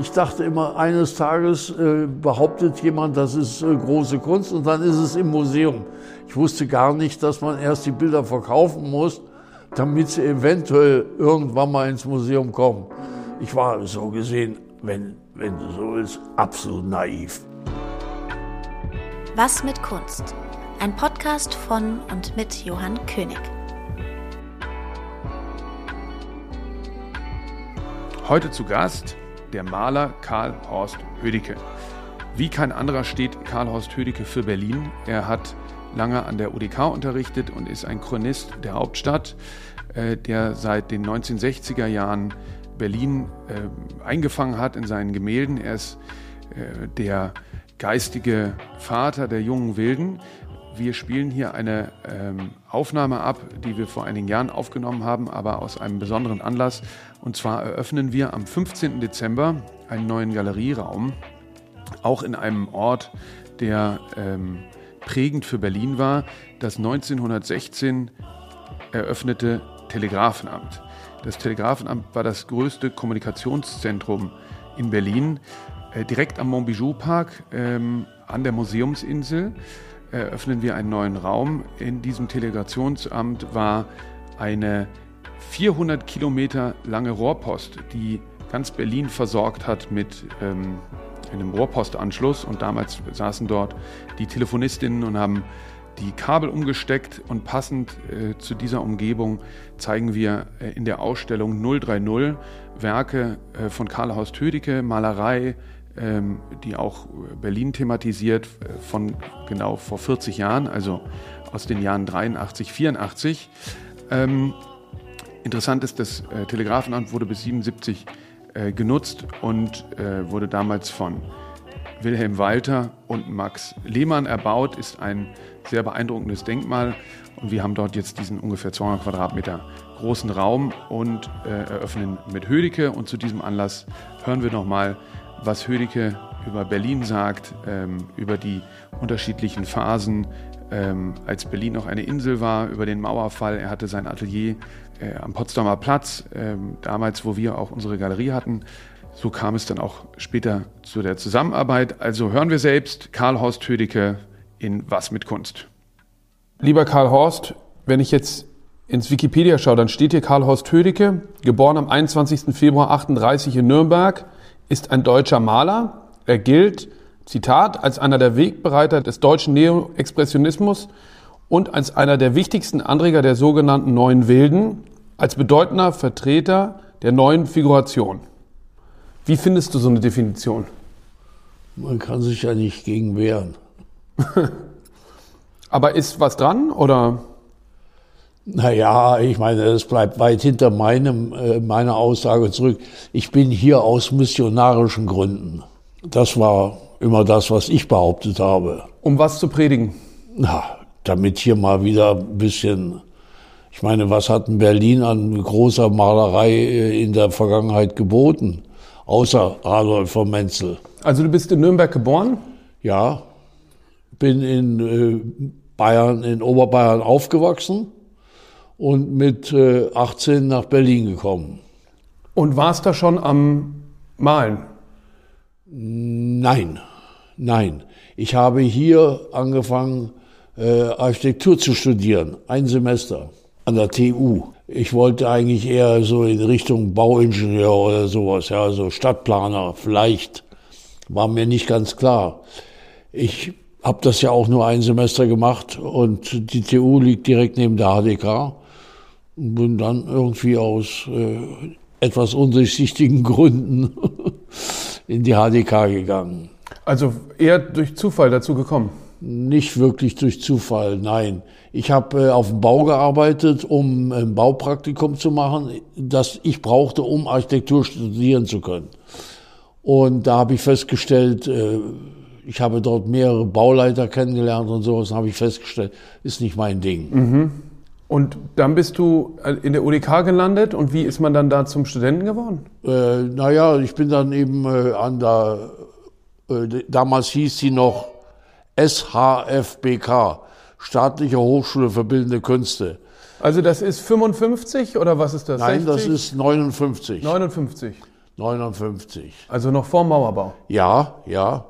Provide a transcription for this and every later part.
Ich dachte immer, eines Tages äh, behauptet jemand, das ist äh, große Kunst und dann ist es im Museum. Ich wusste gar nicht, dass man erst die Bilder verkaufen muss, damit sie eventuell irgendwann mal ins Museum kommen. Ich war so gesehen, wenn, wenn du so willst, absolut naiv. Was mit Kunst? Ein Podcast von und mit Johann König. Heute zu Gast der Maler Karl Horst Hödicke. Wie kein anderer steht Karl Horst Hödicke für Berlin. Er hat lange an der UDK unterrichtet und ist ein Chronist der Hauptstadt, äh, der seit den 1960er Jahren Berlin äh, eingefangen hat in seinen Gemälden. Er ist äh, der geistige Vater der jungen Wilden. Wir spielen hier eine ähm, Aufnahme ab, die wir vor einigen Jahren aufgenommen haben, aber aus einem besonderen Anlass. Und zwar eröffnen wir am 15. Dezember einen neuen Galerieraum, auch in einem Ort, der ähm, prägend für Berlin war, das 1916 eröffnete Telegrafenamt. Das Telegrafenamt war das größte Kommunikationszentrum in Berlin, äh, direkt am Montbijou Park ähm, an der Museumsinsel eröffnen wir einen neuen Raum. In diesem Delegationsamt war eine 400 Kilometer lange Rohrpost, die ganz Berlin versorgt hat mit ähm, einem Rohrpostanschluss. Und damals saßen dort die Telefonistinnen und haben die Kabel umgesteckt. Und passend äh, zu dieser Umgebung zeigen wir äh, in der Ausstellung 030 Werke äh, von Karl Horst Hödicke, Malerei, ähm, die auch Berlin thematisiert, äh, von genau vor 40 Jahren, also aus den Jahren 83, 84. Ähm, interessant ist, das äh, Telegrafenamt wurde bis 77 äh, genutzt und äh, wurde damals von Wilhelm Walter und Max Lehmann erbaut, ist ein sehr beeindruckendes Denkmal. Und wir haben dort jetzt diesen ungefähr 200 Quadratmeter großen Raum und äh, eröffnen mit Hödicke und zu diesem Anlass hören wir nochmal was Hödecke über Berlin sagt, ähm, über die unterschiedlichen Phasen, ähm, als Berlin noch eine Insel war, über den Mauerfall. Er hatte sein Atelier äh, am Potsdamer Platz, ähm, damals, wo wir auch unsere Galerie hatten. So kam es dann auch später zu der Zusammenarbeit. Also hören wir selbst Karl Horst Hödecke in Was mit Kunst. Lieber Karl Horst, wenn ich jetzt ins Wikipedia schaue, dann steht hier Karl Horst Hödecke, geboren am 21. Februar 38 in Nürnberg, ist ein deutscher Maler. Er gilt, Zitat, als einer der Wegbereiter des deutschen Neoexpressionismus und als einer der wichtigsten Anreger der sogenannten Neuen Wilden, als bedeutender Vertreter der neuen Figuration. Wie findest du so eine Definition? Man kann sich ja nicht gegen wehren. Aber ist was dran oder? Naja, ich meine, es bleibt weit hinter meinem, äh, meiner Aussage zurück. Ich bin hier aus missionarischen Gründen. Das war immer das, was ich behauptet habe. Um was zu predigen? Na, damit hier mal wieder ein bisschen, ich meine, was hat in Berlin an großer Malerei äh, in der Vergangenheit geboten? Außer Adolf von Menzel. Also du bist in Nürnberg geboren? Ja, bin in äh, Bayern, in Oberbayern aufgewachsen und mit 18 äh, nach Berlin gekommen. Und warst da schon am Malen? Nein, nein. Ich habe hier angefangen, äh, Architektur zu studieren, ein Semester an der TU. Ich wollte eigentlich eher so in Richtung Bauingenieur oder sowas, ja, so Stadtplaner vielleicht. War mir nicht ganz klar. Ich habe das ja auch nur ein Semester gemacht und die TU liegt direkt neben der HDK und bin dann irgendwie aus äh, etwas undurchsichtigen Gründen in die HDK gegangen. Also eher durch Zufall dazu gekommen? Nicht wirklich durch Zufall, nein. Ich habe äh, auf dem Bau gearbeitet, um ein Baupraktikum zu machen, das ich brauchte, um Architektur studieren zu können. Und da habe ich festgestellt, äh, ich habe dort mehrere Bauleiter kennengelernt und sowas, habe ich festgestellt, ist nicht mein Ding. Mhm. Und dann bist du äh, in der UDK gelandet und wie ist man dann da zum Studenten geworden? Äh, naja, ich bin dann eben äh, an der, äh, damals hieß sie noch SHFBK, Staatliche Hochschule für Bildende Künste. Also das ist 55 oder was ist das? Nein, 60? das ist 59. 59. 59. Also noch vor Mauerbau. Ja, ja.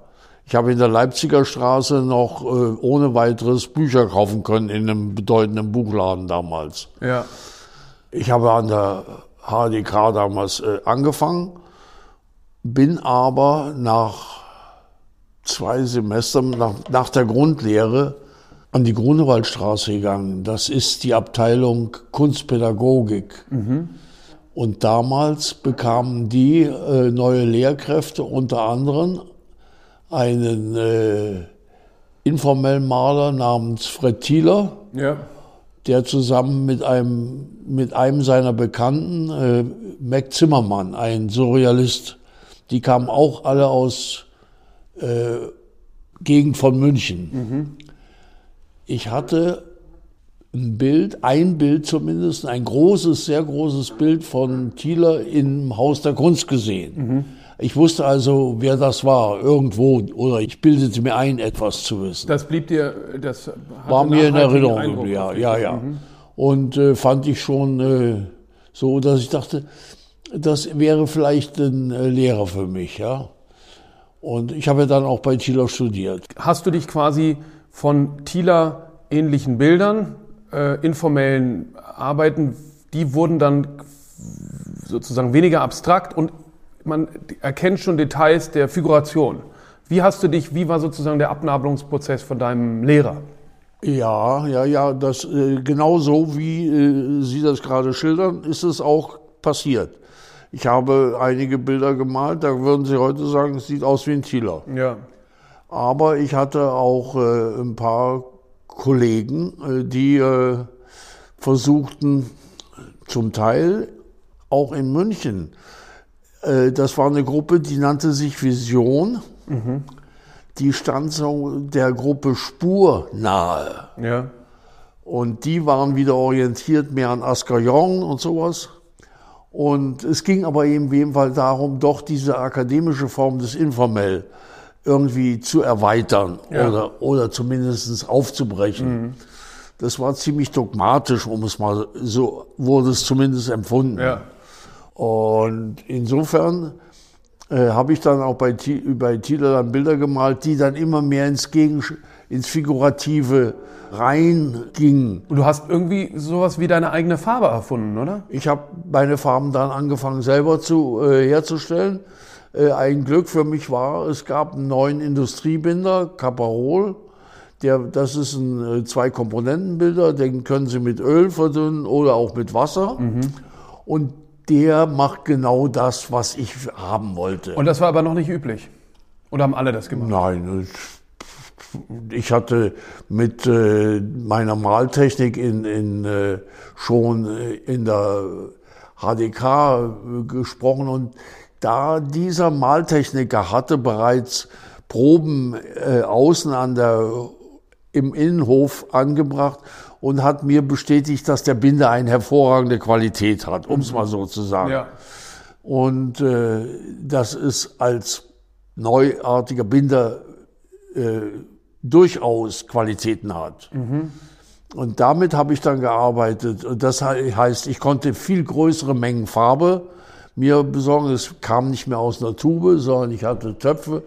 Ich habe in der Leipziger Straße noch äh, ohne weiteres Bücher kaufen können in einem bedeutenden Buchladen damals. Ja. Ich habe an der HDK damals äh, angefangen, bin aber nach zwei Semestern, nach, nach der Grundlehre, an die Grunewaldstraße gegangen. Das ist die Abteilung Kunstpädagogik. Und damals bekamen die äh, neue Lehrkräfte, unter anderem einen äh, informellen Maler namens Fred Thieler, Ja. der zusammen mit einem, mit einem seiner Bekannten, äh, Mac Zimmermann, ein Surrealist, die kamen auch alle aus äh, Gegend von München. Ich hatte ein Bild, ein Bild zumindest, ein großes, sehr großes Bild von Thieler im Haus der Kunst gesehen. Ich wusste also, wer das war, irgendwo, oder ich bildete mir ein, etwas zu wissen. Das blieb dir, das War mir in Erinnerung, Eindruck ja, ja, ja. Und äh, fand ich schon äh, so, dass ich dachte, das wäre vielleicht ein äh, Lehrer für mich, ja. Und ich habe dann auch bei Thieler studiert. Hast du dich quasi von Thieler ähnlichen Bildern, äh, informellen Arbeiten, die wurden dann sozusagen weniger abstrakt und man erkennt schon Details der Figuration. Wie hast du dich, wie war sozusagen der Abnabelungsprozess von deinem Lehrer? Ja, ja, ja, das äh, genau so wie äh, Sie das gerade schildern, ist es auch passiert. Ich habe einige Bilder gemalt, da würden Sie heute sagen, es sieht aus wie ein Thieler. Ja. Aber ich hatte auch äh, ein paar Kollegen, äh, die äh, versuchten, zum Teil auch in München, äh, das war eine Gruppe, die nannte sich Vision. Die stand so der Gruppe Spur nahe. Ja. Und die waren wieder orientiert mehr an Ascarion und sowas. Und es ging aber eben in jedem Fall darum, doch diese akademische Form des Informell irgendwie zu erweitern Ja. oder, oder zumindest aufzubrechen. Das war ziemlich dogmatisch, um es mal so wurde es zumindest empfunden. Ja. Und insofern äh, habe ich dann auch bei, bei Thieler dann Bilder gemalt, die dann immer mehr ins, Gegen ins Figurative reingingen. Und du hast irgendwie sowas wie deine eigene Farbe erfunden, oder? Ich habe meine Farben dann angefangen selber zu, äh, herzustellen. Äh, ein Glück für mich war, es gab einen neuen Industriebinder, Caparol. Der, das ist ein äh, Zwei-Komponenten-Bilder, den können Sie mit Öl verdünnen oder auch mit Wasser. Und der macht genau das, was ich haben wollte. Und das war aber noch nicht üblich. Oder haben alle das gemacht? Nein, ich hatte mit äh, meiner Maltechnik in, in, äh, schon äh, in der HDK äh, gesprochen und da dieser Maltechniker hatte bereits Proben äh, außen an der im Innenhof angebracht und hat mir bestätigt, dass der Binder eine hervorragende Qualität hat, um es mal so zu sagen. Ja. Und äh, das ist als neuartiger Binder äh, durchaus Qualitäten hat. Und damit habe ich dann gearbeitet. Und das he- heißt, ich konnte viel größere Mengen Farbe mir besorgen. Es kam nicht mehr aus einer Tube, sondern ich hatte Töpfe.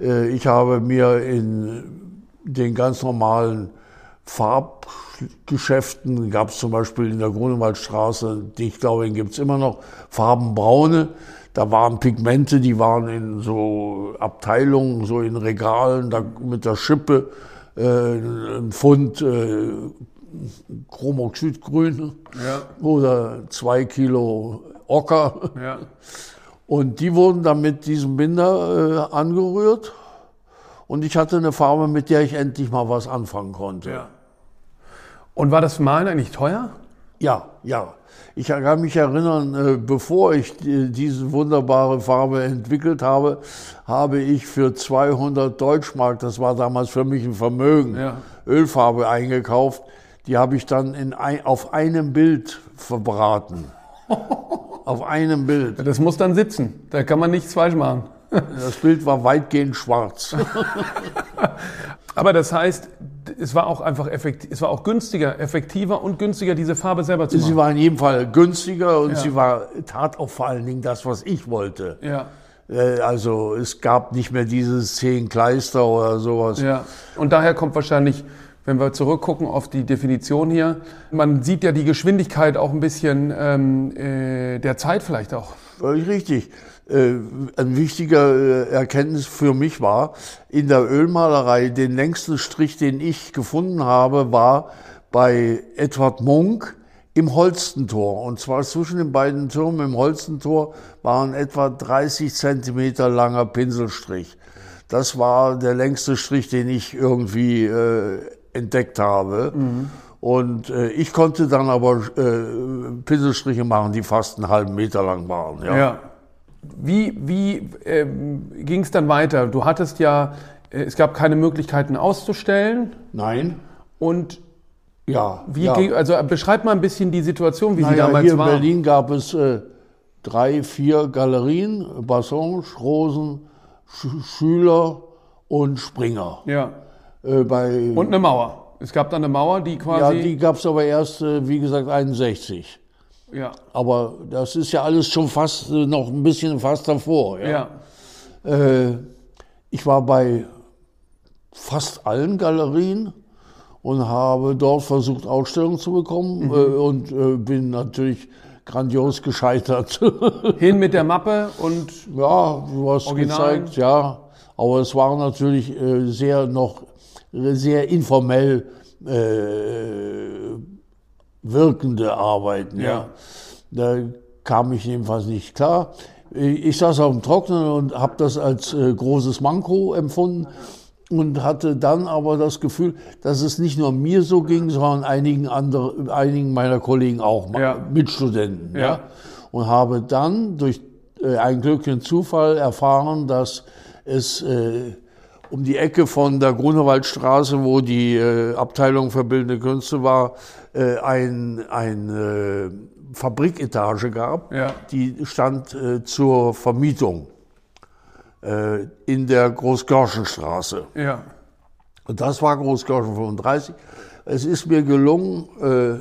Äh, ich habe mir in den ganz normalen Farbgeschäften, gab es zum Beispiel in der Grunewaldstraße, die ich glaube, den gibt es immer noch, Farbenbraune. Da waren Pigmente, die waren in so Abteilungen, so in Regalen, da mit der Schippe äh, ein Pfund äh, Chromoxydgrün Ja. oder zwei Kilo Ocker. Ja. Und die wurden dann mit diesem Binder äh, angerührt. Und ich hatte eine Farbe, mit der ich endlich mal was anfangen konnte. ja. Und war das Malen eigentlich teuer? Ja, ja. Ich kann mich erinnern, äh, bevor ich die- diese wunderbare Farbe entwickelt habe, habe ich für 200 Deutschmark, das war damals für mich ein Vermögen, Ja. Ölfarbe eingekauft. Die habe ich dann in ein, auf einem Bild verbraten. auf einem Bild. Das muss dann sitzen. Da kann man nichts falsch machen. Das Bild war weitgehend schwarz. Aber das heißt, es war auch einfach effektiv, es war auch günstiger, effektiver und günstiger, diese Farbe selber zu Sie machen. war in jedem Fall günstiger und Ja. sie war, tat auch vor allen Dingen das, was ich wollte. Ja, Äh, Also es gab nicht mehr dieses zehn Kleister oder sowas. ja. Und daher kommt wahrscheinlich, wenn wir zurückgucken auf die Definition hier, man sieht ja die Geschwindigkeit auch ein bisschen ähm, äh, der Zeit vielleicht auch. Völlig richtig. Äh, Ein wichtiger äh, Erkenntnis für mich war, in der Ölmalerei den längsten Strich, den ich gefunden habe, war bei Edward Munk im Holstentor. Und zwar zwischen den beiden Türmen im Holstentor war ein etwa 30 Zentimeter langer Pinselstrich. Das war der längste Strich, den ich irgendwie äh, entdeckt habe. Und äh, ich konnte dann aber äh, Pinselstriche machen, die fast einen halben Meter lang waren. Ja. Wie, wie ähm, ging es dann weiter? Du hattest ja, äh, es gab keine Möglichkeiten auszustellen Nein? und Ja. wie ja. ging, also beschreib mal ein bisschen die Situation, wie sie naja, damals hier in war. Berlin gab es äh, drei, vier Galerien, Bassange, Rosen, Sch Schüler und Springer. Ja. Äh, bei, Und eine Mauer. Es gab dann eine Mauer, die ja, quasi. die gab es aber erst, äh, wie gesagt, 61. ja, Aber das ist ja alles schon fast noch ein bisschen fast davor. ja. Äh, ich war bei fast allen Galerien und habe dort versucht, Ausstellungen zu bekommen Mhm. äh, und äh, bin natürlich grandios gescheitert. Hin mit der Mappe und ja, du hast Originalen? gezeigt, ja. Aber es war natürlich sehr noch sehr informell wirkende Arbeiten. Ja. Ja. Da kam ich jedenfalls nicht klar. Ich saß auf dem Trocknen und habe das als äh, großes Manko empfunden und hatte dann aber das Gefühl, dass es nicht nur mir so ging, sondern einigen andere, einigen meiner Kollegen auch, Ja. Mitstudenten. Ja. Ja. Und habe dann durch äh, einen glücklichen Zufall erfahren, dass es äh, um die Ecke von der Grunewaldstraße, wo die äh, Abteilung für bildende Künste war, äh, ein, ein äh, Fabriketage gab, Ja. die stand äh, zur Vermietung äh, in der Großgörschenstraße. ja. Und das war Großgörschen 35. Es ist mir gelungen, äh,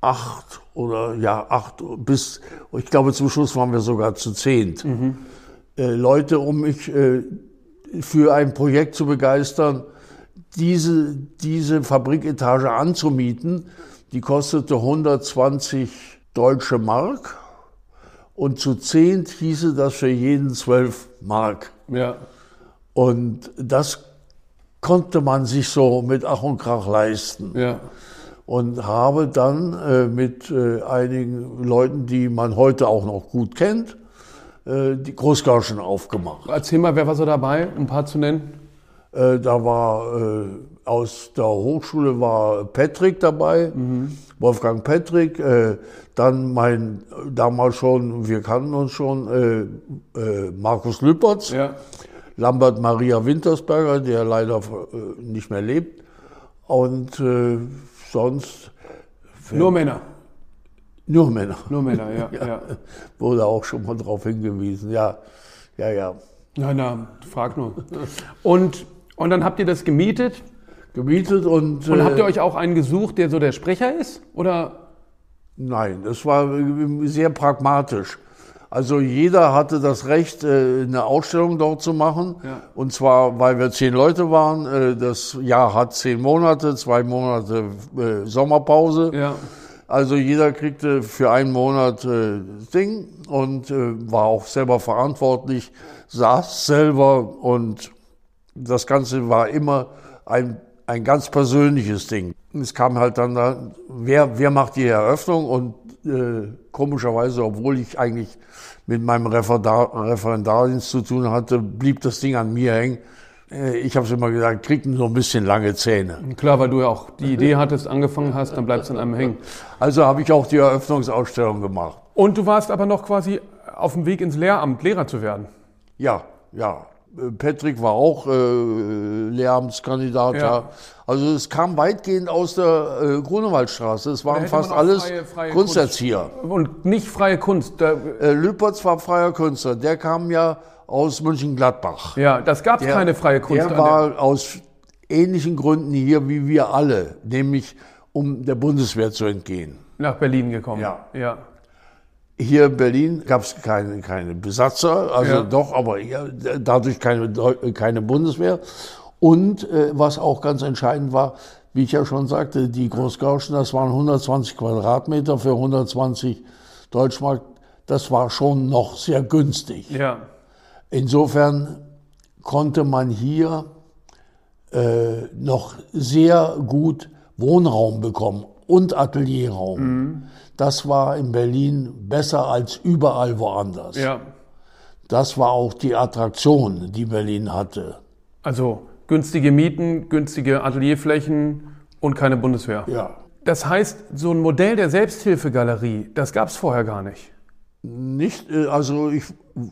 acht oder ja, acht bis, ich glaube zum Schluss waren wir sogar zu zehnt, äh, Leute, um mich äh, für ein Projekt zu begeistern, diese, diese Fabriketage anzumieten. Die kostete 120 deutsche Mark und zu zehnt hieße das für jeden 12 Mark. Ja. Und das konnte man sich so mit Ach und Krach leisten. Ja. Und habe dann äh, mit äh, einigen Leuten, die man heute auch noch gut kennt, äh, die Großgauschen aufgemacht. Erzähl mal, wer war so dabei, um ein paar zu nennen? Äh, da war äh, aus der Hochschule war Patrick dabei, Wolfgang Patrick, äh, dann mein damals schon, wir kannten uns schon, äh, Markus Lüppertz. Ja. Lambert Maria Wintersberger, der leider nicht mehr lebt. Und sonst Nur Männer. Nur Männer. Nur Männer, ja. ja. Wurde auch schon mal darauf hingewiesen. Ja, ja, ja. Na, na, frag nur. Und, und dann habt ihr das gemietet Gemietet und. und äh, habt ihr euch auch einen gesucht, der so der Sprecher ist? Oder? Nein, das war äh, sehr pragmatisch. Also jeder hatte das Recht, äh, eine Ausstellung dort zu machen. Ja. Und zwar, weil wir zehn Leute waren. Äh, Das Jahr hat zehn Monate, zwei Monate äh, Sommerpause. Ja. Also jeder kriegte für einen Monat äh, Ding und äh, war auch selber verantwortlich, saß selber und das Ganze war immer ein, ein ganz persönliches Ding. Es kam halt dann, da, wer, wer macht die Eröffnung und äh, komischerweise, obwohl ich eigentlich mit meinem Referendar, Referendardienst zu tun hatte, blieb das Ding an mir hängen. Äh, ich habe es immer gesagt, kriegt nur ein bisschen lange Zähne. Klar, weil du ja auch die Idee hattest, angefangen hast, dann bleibst du an einem hängen. Also habe ich auch die Eröffnungsausstellung gemacht. Und du warst aber noch quasi auf dem Weg ins Lehramt, Lehrer zu werden. Ja, ja. Äh, Patrick war auch äh, Lehramtskandidat. Ja. Ja. Also es kam weitgehend aus der äh, Grunewaldstraße. Es waren fast alles freie- freie Kunsterzieher. Und nicht freie Kunst. Äh, Lüpertz war freier Künstler. Der kam ja aus München-Gladbach. ja, das gab es Der- keine freie Kunst. Der war aus ähnlichen Gründen hier wie wir alle, nämlich um der Bundeswehr zu entgehen. Nach Berlin gekommen. Ja. ja. Hier in Berlin gab es keine, keine Besatzer, also Ja. doch, aber ja, dadurch keine, keine Bundeswehr. Und äh, was auch ganz entscheidend war, wie ich ja schon sagte, die Großgauschen, das waren 120 Quadratmeter für 120 Deutschmark. Das war schon noch sehr günstig. Ja. Insofern konnte man hier äh, noch sehr gut Wohnraum bekommen und Atelierraum. Das war in Berlin besser als überall woanders. Ja. Das war auch die Attraktion, die Berlin hatte. Also günstige Mieten, günstige Atelierflächen und keine Bundeswehr. Ja. Das heißt, so ein Modell der Selbsthilfegalerie, das gab es vorher gar nicht. Nicht, äh, also ich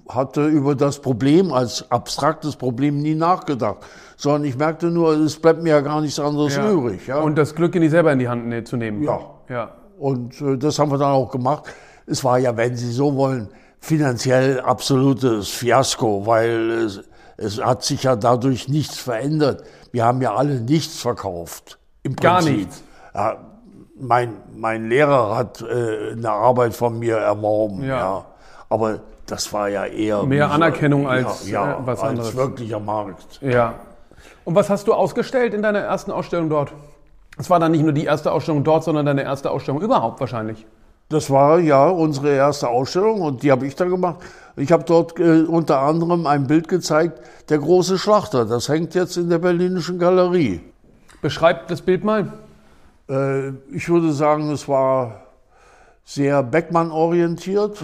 hatte über das Problem als abstraktes Problem nie nachgedacht, sondern ich merkte nur, es bleibt mir ja gar nichts anderes übrig. Ja? Und das Glück in die selber in die Hand ne- zu nehmen. Ja. Ja. Und äh, das haben wir dann auch gemacht. Es war ja, wenn Sie so wollen, finanziell absolutes Fiasko, weil es, es hat sich ja dadurch nichts verändert. Wir haben ja alle nichts verkauft. Im Gar nichts. Ja, mein, mein Lehrer hat äh, eine Arbeit von mir erworben. Ja. Ja. Aber das war ja eher Mehr Anerkennung als, ja, ja, äh, was als anderes. wirklicher Markt. Ja. Und was hast du ausgestellt in deiner ersten Ausstellung dort? Es war dann nicht nur die erste Ausstellung dort, sondern deine erste Ausstellung überhaupt wahrscheinlich. Das war ja unsere erste Ausstellung und die habe ich dann gemacht. Ich habe dort äh, unter anderem ein Bild gezeigt, der große Schlachter. Das hängt jetzt in der Berlinischen Galerie. Beschreib das Bild mal. Äh, ich würde sagen, es war sehr Beckmann-orientiert.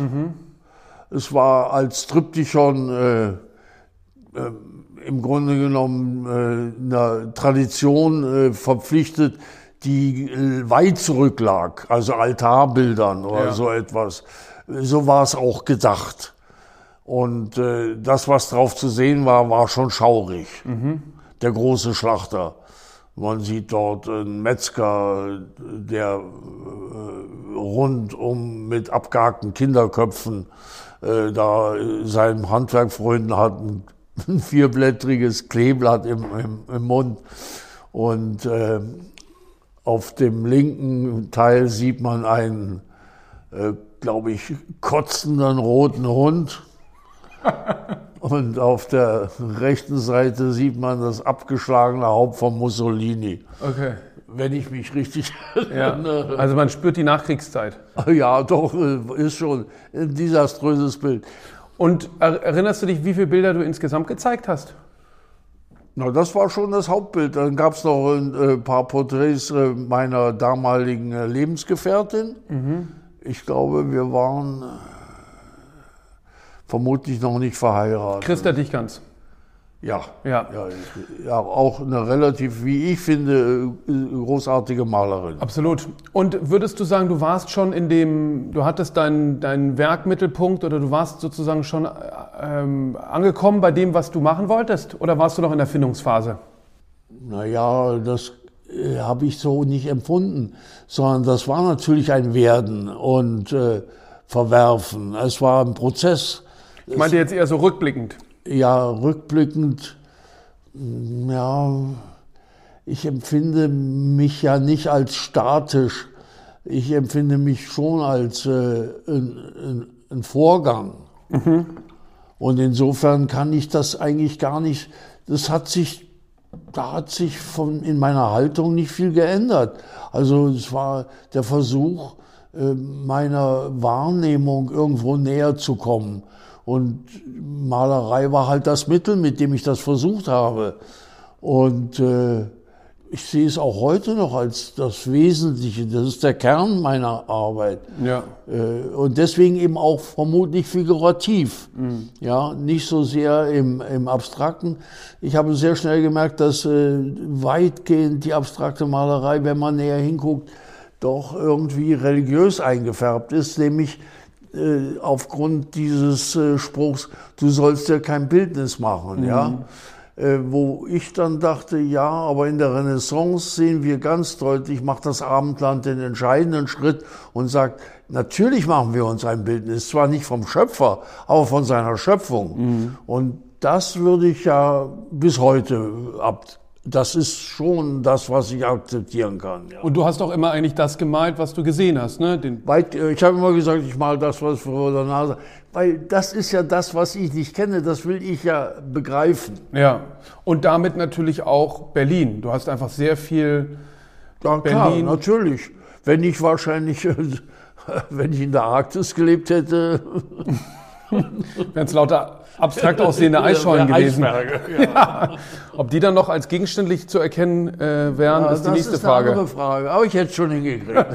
Es war als Triptychon äh, äh, im Grunde genommen äh, einer Tradition äh, verpflichtet, die äh, weit zurücklag, also Altarbildern oder Ja. so etwas. So war es auch gedacht. Und äh, das, was drauf zu sehen war, war schon schaurig. Der große Schlachter. Man sieht dort einen Metzger, der äh, rundum mit abgehackten Kinderköpfen äh, da äh, seinem Handwerk freunden hat, ein, ein vierblättriges Kleeblatt im, im, im Mund. Und äh, auf dem linken Teil sieht man einen, äh, glaube ich, kotzenden roten Hund. Und auf der rechten Seite sieht man das abgeschlagene Haupt von Mussolini. Okay. Wenn ich mich richtig Ja. erinnere. Also man spürt die Nachkriegszeit. Ja, doch, äh, ist schon ein desaströses Bild. Und er- erinnerst du dich, wie viele Bilder du insgesamt gezeigt hast? Na, das war schon das Hauptbild. Dann gab es noch ein äh, paar Porträts äh, meiner damaligen äh, Lebensgefährtin. Ich glaube, wir waren vermutlich noch nicht verheiratet. Christa Dichgans. Ja. Ja. Ja, ja, auch eine relativ, wie ich finde, äh, großartige Malerin. Absolut. Und würdest du sagen, du warst schon in dem, du hattest deinen deinen Werkmittelpunkt oder du warst sozusagen schon äh, ähm, angekommen bei dem, was du machen wolltest? Oder warst du noch in der Findungsphase? Naja, das äh, habe ich so nicht empfunden, sondern das war natürlich ein Werden und äh, Verwerfen. Es war ein Prozess. Ich meinte jetzt eher so rückblickend. Ja, rückblickend, mm, ja, ich empfinde mich ja nicht als statisch. Ich empfinde mich schon als äh, ein, ein, Vorgang. Und insofern kann ich das eigentlich gar nicht, das hat sich, da hat sich von, in meiner Haltung nicht viel geändert. Also es war der Versuch, äh, meiner Wahrnehmung irgendwo näher zu kommen. Und Malerei war halt das Mittel, mit dem ich das versucht habe. Und äh, ich sehe es auch heute noch als das Wesentliche. Das ist der Kern meiner Arbeit. Ja. Äh, Und deswegen eben auch vermutlich figurativ. Ja, nicht so sehr im, im Abstrakten. Ich habe sehr schnell gemerkt, dass äh, weitgehend die abstrakte Malerei, wenn man näher hinguckt, doch irgendwie religiös eingefärbt ist, nämlich äh, aufgrund dieses äh, Spruchs, du sollst dir kein Bildnis machen, ja. Äh, wo ich dann dachte, ja, aber in der Renaissance sehen wir ganz deutlich, macht das Abendland den entscheidenden Schritt und sagt, natürlich machen wir uns ein Bildnis, zwar nicht vom Schöpfer, aber von seiner Schöpfung. Und das würde ich ja bis heute das ist schon das, was ich akzeptieren kann. Ja. Und du hast auch immer eigentlich das gemalt, was du gesehen hast, ne? Den Weit, äh, ich habe immer gesagt, ich mal das, was vor der Nase. Weil das ist ja das, was ich nicht kenne, das will ich ja begreifen. Ja. Und damit natürlich auch Berlin. Du hast einfach sehr viel ja, Berlin. Klar, natürlich. Wenn ich wahrscheinlich, wenn ich in der Arktis gelebt hätte. Wären es lauter abstrakt aussehende Eisschollen gewesen. Ja. ja. Ob die dann noch als gegenständlich zu erkennen äh, wären, ja, ist die nächste Frage. Das ist eine andere Frage, aber ich hätte es schon hingekriegt.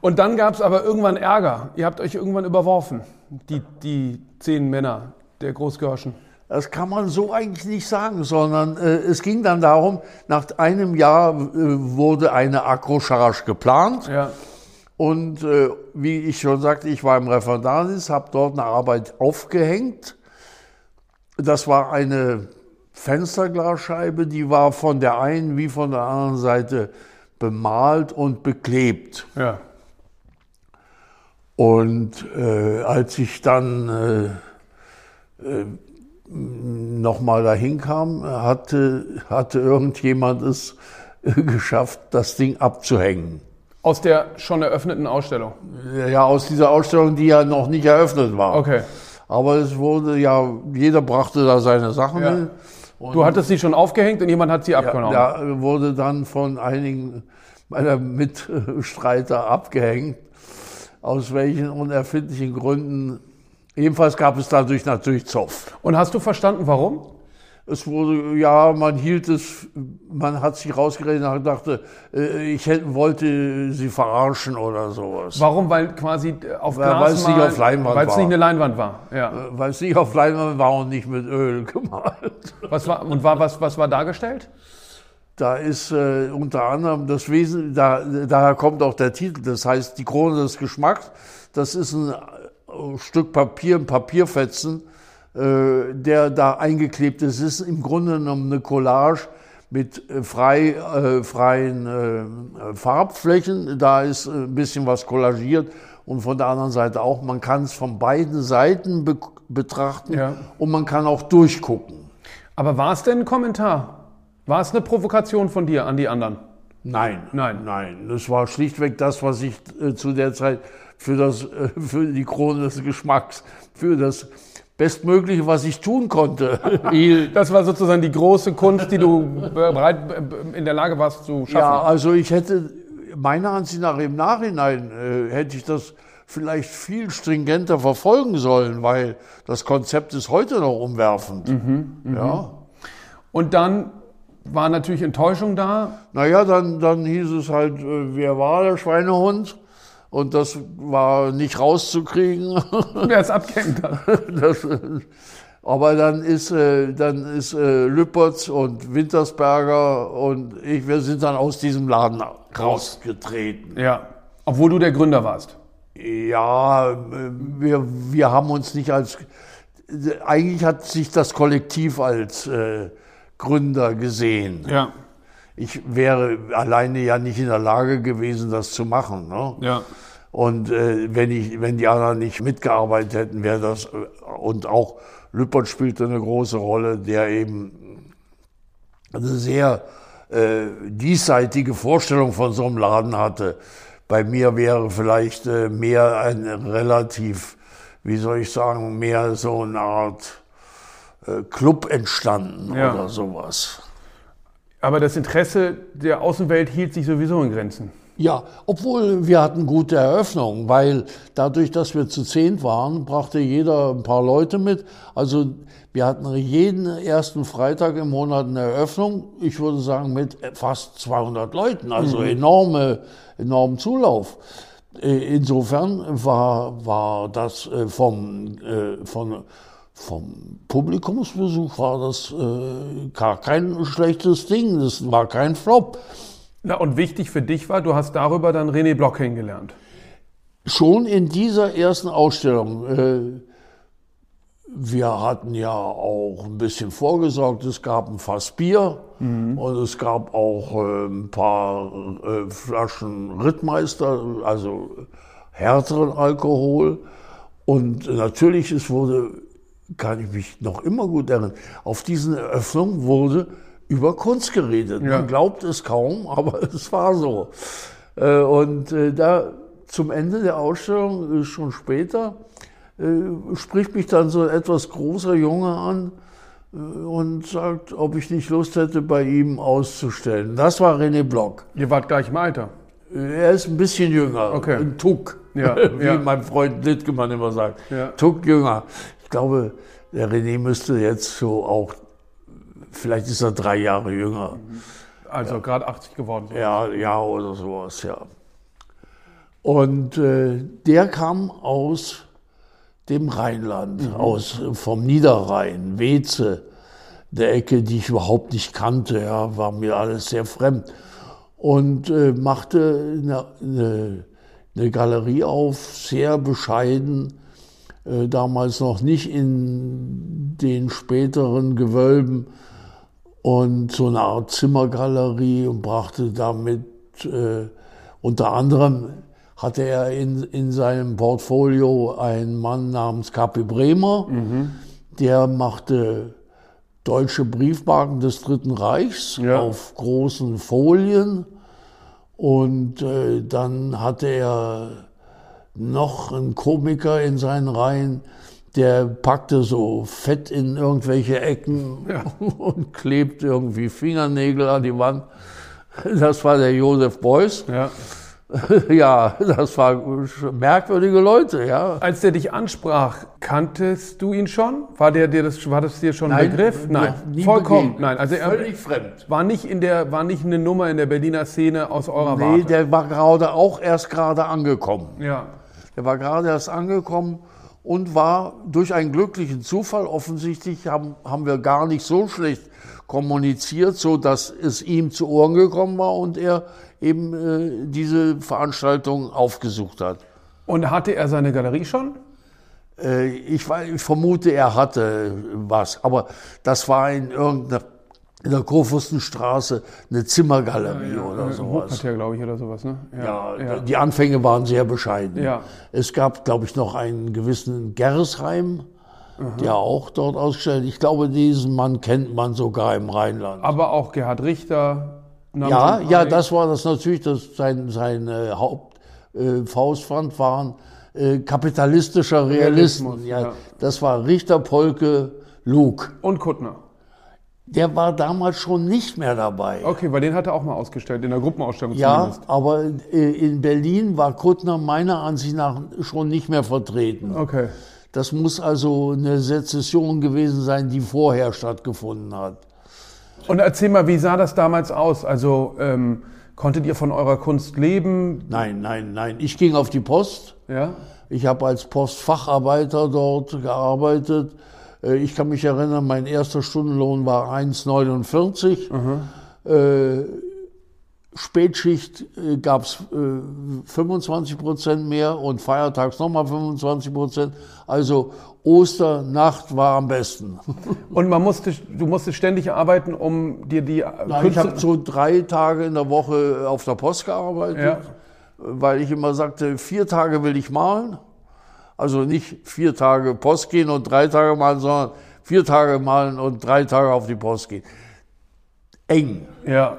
Und dann gab es aber irgendwann Ärger. Ihr habt euch irgendwann überworfen, die, die zehn Männer der Großgörschen. Das kann man so eigentlich nicht sagen, sondern äh, es ging dann darum, nach einem Jahr äh, wurde eine Accrocharge geplant. Ja. Und äh, wie ich schon sagte, ich war im Referendariat, habe dort eine Arbeit aufgehängt. Das war eine Fensterglasscheibe, die war von der einen wie von der anderen Seite bemalt und beklebt. Ja. Und äh, als ich dann äh, äh, nochmal dahin kam, hatte, hatte irgendjemand es geschafft, das Ding abzuhängen. Aus der schon eröffneten Ausstellung? Ja, aus dieser Ausstellung, die ja noch nicht eröffnet war. Okay. Aber es wurde ja, jeder brachte da seine Sachen ja. hin. du hattest sie schon aufgehängt und jemand hat sie abgenommen? Ja, wurde dann von einigen meiner Mitstreiter abgehängt. Aus welchen unerfindlichen Gründen. Jedenfalls gab es dadurch natürlich Zoff. Und hast du verstanden, warum? Es wurde, ja, man hielt es, man hat sich rausgeredet und dachte, äh, ich hätte, wollte sie verarschen oder sowas. Warum? Weil quasi äh, auf Glas Weil es nicht auf Leinwand Weil es nicht eine Leinwand war, ja. Äh, weil es nicht auf Leinwand war und nicht mit Öl gemalt. Was war, und war, was, was war dargestellt? Da ist äh, unter anderem das Wesen, da, daher kommt auch der Titel, das heißt die Krone des Geschmacks. Das ist ein Stück Papier, ein Papierfetzen, der da eingeklebt ist. Es ist im Grunde genommen eine Collage mit äh, frei, äh, freien äh, Farbflächen. Da ist ein bisschen was kollagiert und von der anderen Seite auch. Man kann es von beiden Seiten be betrachten ja. und man kann auch durchgucken. Aber war es denn ein Kommentar? War es eine Provokation von dir an die anderen? Nein, nein, nein. Das war schlichtweg das, was ich äh, zu der Zeit für das, äh, für die Krone des Geschmacks, für das Bestmögliche, was ich tun konnte. das war sozusagen die große Kunst, die du bereit in der Lage warst zu schaffen. Ja, also ich hätte meiner Ansicht nach im Nachhinein äh, hätte ich das vielleicht viel stringenter verfolgen sollen, weil das Konzept ist heute noch umwerfend. Mhm, mh. Ja. Und dann war natürlich Enttäuschung da. Naja, dann, dann hieß es halt, äh, wer war der Schweinehund? Und das war nicht rauszukriegen. Wer es abgehängt hat. Das, aber dann ist, äh, dann ist äh, Lüppertz und Wintersberger und ich, wir sind dann aus diesem Laden rausgetreten. Ja, obwohl du der Gründer warst. Ja, wir, wir haben uns nicht als, eigentlich hat sich das Kollektiv als äh, Gründer gesehen. Ja ich wäre alleine ja nicht in der Lage gewesen, das zu machen. Ne? Ja. Und äh, wenn, ich, wenn die anderen nicht mitgearbeitet hätten, wäre das, äh, und auch Lüppert spielte eine große Rolle, der eben eine sehr äh, diesseitige Vorstellung von so einem Laden hatte. Bei mir wäre vielleicht äh, mehr ein relativ, wie soll ich sagen, mehr so eine Art äh, Club entstanden ja. oder sowas. Aber das Interesse der Außenwelt hielt sich sowieso in Grenzen. Ja, obwohl wir hatten gute Eröffnungen, weil dadurch, dass wir zu zehn waren, brachte jeder ein paar Leute mit. Also wir hatten jeden ersten Freitag im Monat eine Eröffnung. Ich würde sagen mit fast 200 Leuten, also mhm. enorme, enormen Zulauf. Äh, insofern war, war das äh, vom, äh, von vom Publikumsbesuch war das äh, gar kein schlechtes Ding, das war kein Flop. Na, und wichtig für dich war, du hast darüber dann René Block kennengelernt. Schon in dieser ersten Ausstellung. Äh, wir hatten ja auch ein bisschen vorgesorgt. Es gab ein Fass Bier mhm. und es gab auch äh, ein paar äh, Flaschen Rittmeister, also härteren Alkohol. Und natürlich, es wurde kann ich mich noch immer gut erinnern, auf diesen Eröffnungen wurde über Kunst geredet. Ja. Man glaubt es kaum, aber es war so. Äh, Und äh, da zum Ende der Ausstellung, äh, schon später, spricht mich dann so ein etwas großer Junge an und sagt, ob ich nicht Lust hätte, bei ihm auszustellen. Das war René Block. Ihr wart gleich im Alter. Er ist ein bisschen jünger, Okay. ein Tuck, Ja, wie ja. mein Freund Littgemann immer sagt. Ja. Tuck jünger. Ich glaube, der René müsste jetzt so auch, vielleicht ist er drei Jahre jünger. Also gerade 80 geworden. So. Ja, ja, oder sowas, ja. Und äh, der kam aus dem Rheinland, aus vom Niederrhein, Weze, der Ecke, die ich überhaupt nicht kannte, ja, war mir alles sehr fremd. Und äh, machte eine, eine, eine Galerie auf, sehr bescheiden, äh, damals noch nicht in den späteren Gewölben und so eine Art Zimmergalerie und brachte damit äh, unter anderem hatte er in, in seinem Portfolio einen Mann namens Kapi Bremer, der machte deutsche Briefmarken des Dritten Reichs Ja. auf großen Folien und äh, dann hatte er noch einen Komiker in seinen Reihen, der packte so Fett in irgendwelche Ecken und klebte irgendwie Fingernägel an die Wand. Das war der Josef Beuys. Ja. Ja, das waren merkwürdige Leute, ja. Als der dich ansprach, kanntest du ihn schon? War der dir das, war das dir schon ein Begriff? Nein, vollkommen. Nein, also er Völlig fremd. war nicht in der, war nicht eine Nummer in der Berliner Szene aus eurer Nee, Warte. der war gerade auch erst gerade angekommen. ja. Der war gerade erst angekommen und war durch einen glücklichen Zufall offensichtlich haben, haben wir gar nicht so schlecht kommuniziert, so dass es ihm zu Ohren gekommen war und er eben äh, diese Veranstaltung aufgesucht hat. Und hatte er seine Galerie schon? Äh, ich, ich vermute, er hatte was, aber das war in irgendeiner in der Kurfürstenstraße eine Zimmergalerie oder Im sowas. Hochquartier, glaube ich, oder sowas, ne? Ja, ja. die Anfänge waren sehr bescheiden. Ja. Es gab, glaube ich, noch einen gewissen Gersheim, der auch dort ausgestellt. Ich glaube, diesen Mann kennt man sogar im Rheinland. Aber auch Gerhard Richter. ja, ja, das war das natürlich, das sein, sein äh, Haupt äh, waren äh, kapitalistischer Realisten. Realismus, ja, ja. Das war Richter, Polke, Luke. Und Kuttner. Der war damals schon nicht mehr dabei. Okay, weil den hat er auch mal ausgestellt, in der Gruppenausstellung Ja, zumindest. aber äh, in Berlin war Kuttner meiner Ansicht nach schon nicht mehr vertreten. Okay. Das muss also eine Sezession gewesen sein, die vorher stattgefunden hat. Und erzähl mal, wie sah das damals aus? Also ähm, konntet ihr von eurer Kunst leben? Nein, nein, nein. Ich ging auf die Post. Ja. Ich habe als Postfacharbeiter dort gearbeitet. Äh, Ich kann mich erinnern, mein erster Stundenlohn war 1,49. Äh, Spätschicht gab es äh, 25 Prozent mehr und feiertags nochmal 25 Prozent. Also Osternacht war am besten. Und man musste, du musstest ständig arbeiten, um dir die Nein, ich habe so drei Tage in der Woche auf der Post gearbeitet, Ja. weil ich immer sagte, vier Tage will ich malen. Also nicht vier Tage Post gehen und drei Tage malen, sondern vier Tage malen und drei Tage auf die Post gehen. Eng. Ja.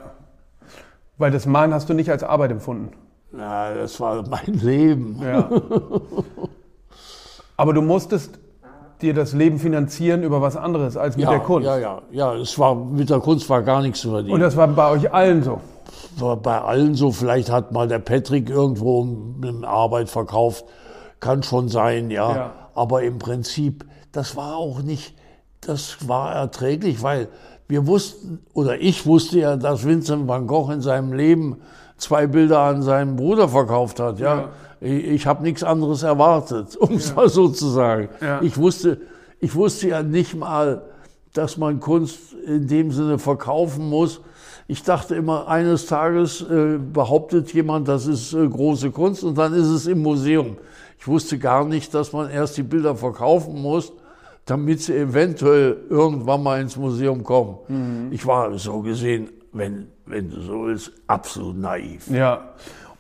Weil das Malen hast du nicht als Arbeit empfunden. Na, das war mein Leben. Ja. Aber du musstest dir das Leben finanzieren über was anderes als mit Ja, der Kunst. ja, ja, ja. Es war mit der Kunst war gar nichts zu verdienen. Und das war bei euch allen so. war bei allen so, vielleicht hat mal der Patrick irgendwo eine Arbeit verkauft, kann schon sein, ja. Ja. Aber im Prinzip, das war auch nicht, das war erträglich, weil wir wussten, oder ich wusste ja, dass Vincent van Gogh in seinem Leben zwei Bilder an seinen Bruder verkauft hat, ja. Ja. Ich, ich habe nichts anderes erwartet, um es mal so zu sagen. Ja. Ich wusste, ich wusste ja nicht mal, dass man Kunst in dem Sinne verkaufen muss. Ich dachte immer, eines Tages äh, behauptet jemand, das ist äh, große Kunst und dann ist es im Museum. Ich wusste gar nicht, dass man erst die Bilder verkaufen muss, damit sie eventuell irgendwann mal ins Museum kommen. Ich war so gesehen, wenn, wenn du so willst, absolut naiv. Ja.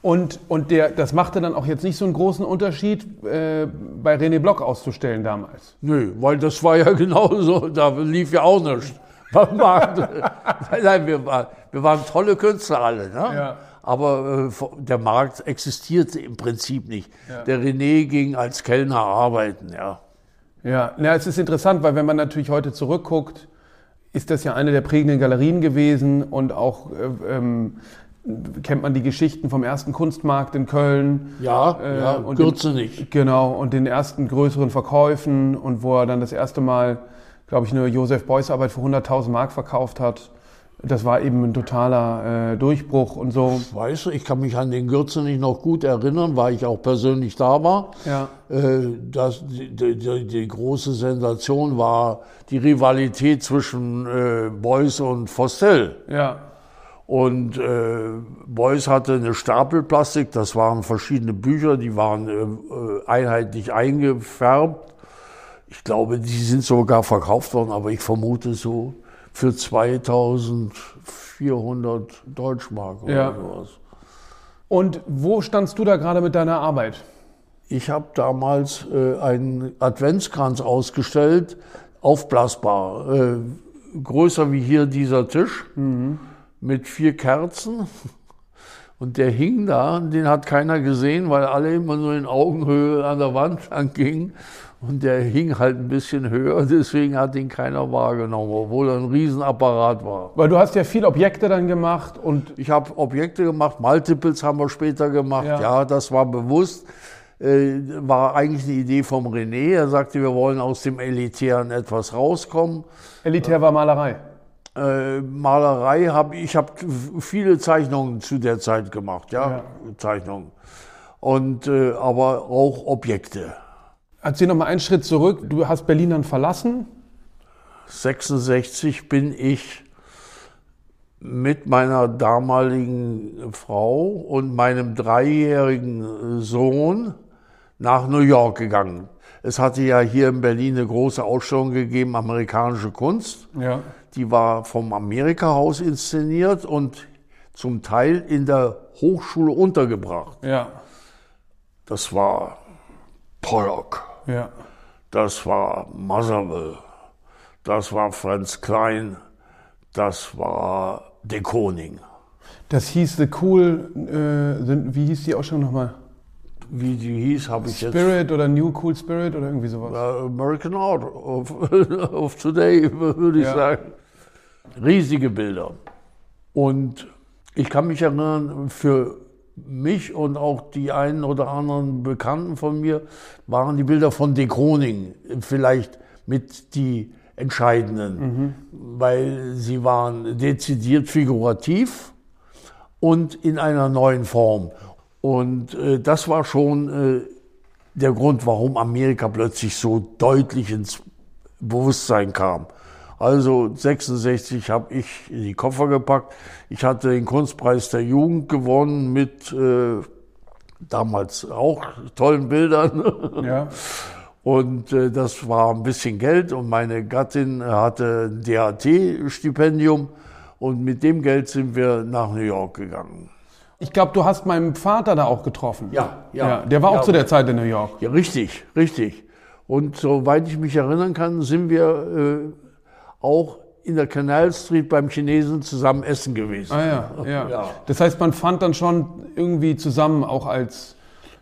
Und, und der, das machte dann auch jetzt nicht so einen großen Unterschied, äh, bei René Block auszustellen damals. Nö, weil das war ja genauso, da lief ja auch nichts. nein, nein, wir, war, wir waren tolle Künstler alle. Ne? Ja. Aber äh, der Markt existierte im Prinzip nicht. Ja. Der René ging als Kellner arbeiten, ja. Ja, na, es ist interessant, weil wenn man natürlich heute zurückguckt, ist das ja eine der prägenden Galerien gewesen und auch äh, ähm, kennt man die Geschichten vom ersten Kunstmarkt in Köln. Ja, Äh, ja und Gürze den, nicht. Genau, und den ersten größeren Verkäufen und wo er dann das erste Mal, glaube ich, eine Josef Beuys Arbeit für 100.000 Mark verkauft hat. Das war eben ein totaler äh, Durchbruch und so. Weißt du, ich kann mich an den Gürze nicht noch gut erinnern, weil ich auch persönlich da war. Ja. Äh, das, die, die, die große Sensation war die Rivalität zwischen äh, Beuys und Fostel. Ja, Und äh, Beuys hatte eine Stapelplastik, das waren verschiedene Bücher, die waren äh, äh, einheitlich eingefärbt. Ich glaube, die sind sogar verkauft worden, aber ich vermute so für 2400 Deutschmark oder Ja. sowas. Und wo standst du da gerade mit deiner Arbeit? Ich habe damals äh, einen Adventskranz ausgestellt, aufblasbar, äh, größer wie hier dieser Tisch, mit vier Kerzen. Und der hing da, den hat keiner gesehen, weil alle immer nur in Augenhöhe an der Wand anggingen. Und der hing halt ein bisschen höher, deswegen hat ihn keiner wahrgenommen, obwohl er ein Riesenapparat war. Weil du hast ja viel Objekte dann gemacht und Ich habe Objekte gemacht, Multiples haben wir später gemacht. Ja. Ja, das war bewusst. Äh, war eigentlich eine Idee vom René. Er sagte, wir wollen aus dem Elitären etwas rauskommen. elitär war Malerei. Äh, Malerei habe ich habe viele Zeichnungen zu der Zeit gemacht, ja, Zeichnungen. Und äh, aber auch Objekte. Erzähl noch mal einen Schritt zurück. Du hast Berlin dann verlassen. 66 bin ich mit meiner damaligen Frau und meinem dreijährigen Sohn nach New York gegangen. Es hatte ja hier in Berlin eine große Ausstellung gegeben, amerikanische Kunst. Ja. Die war vom Amerika-Haus inszeniert und zum Teil in der Hochschule untergebracht. Ja. Das war Pollock. Ja. Das war Musserville, das war Franz Klein, das war De Koning. Das hieß The Cool, äh, the, wie hieß die Ausstellung nochmal? Wie die hieß, habe ich jetzt. Spirit oder New Cool Spirit oder irgendwie sowas. American Art of, of Today, würde ich Ja. sagen. Riesige Bilder. Und ich kann mich erinnern, für mich und auch die einen oder anderen Bekannten von mir waren die Bilder von De Kroning vielleicht mit die entscheidenden, weil sie waren dezidiert figurativ und in einer neuen Form. Und äh, das war schon äh, der Grund, warum Amerika plötzlich so deutlich ins Bewusstsein kam. Also 66 habe ich in die Koffer gepackt. Ich hatte den Kunstpreis der Jugend gewonnen mit äh, damals auch tollen Bildern. Ja. Und äh, das war ein bisschen Geld und meine Gattin hatte ein DAT-Stipendium und mit dem Geld sind wir nach New York gegangen. Ich glaube, du hast meinen Vater da auch getroffen. Ja, ja. der war auch Ja. zu der Zeit in New York. Ja, richtig, richtig. Und soweit ich mich erinnern kann, sind wir äh, auch in der Canal Street beim Chinesen zusammen essen gewesen. Ah ja, ja, Ja. Das heißt, man fand dann schon irgendwie zusammen, auch als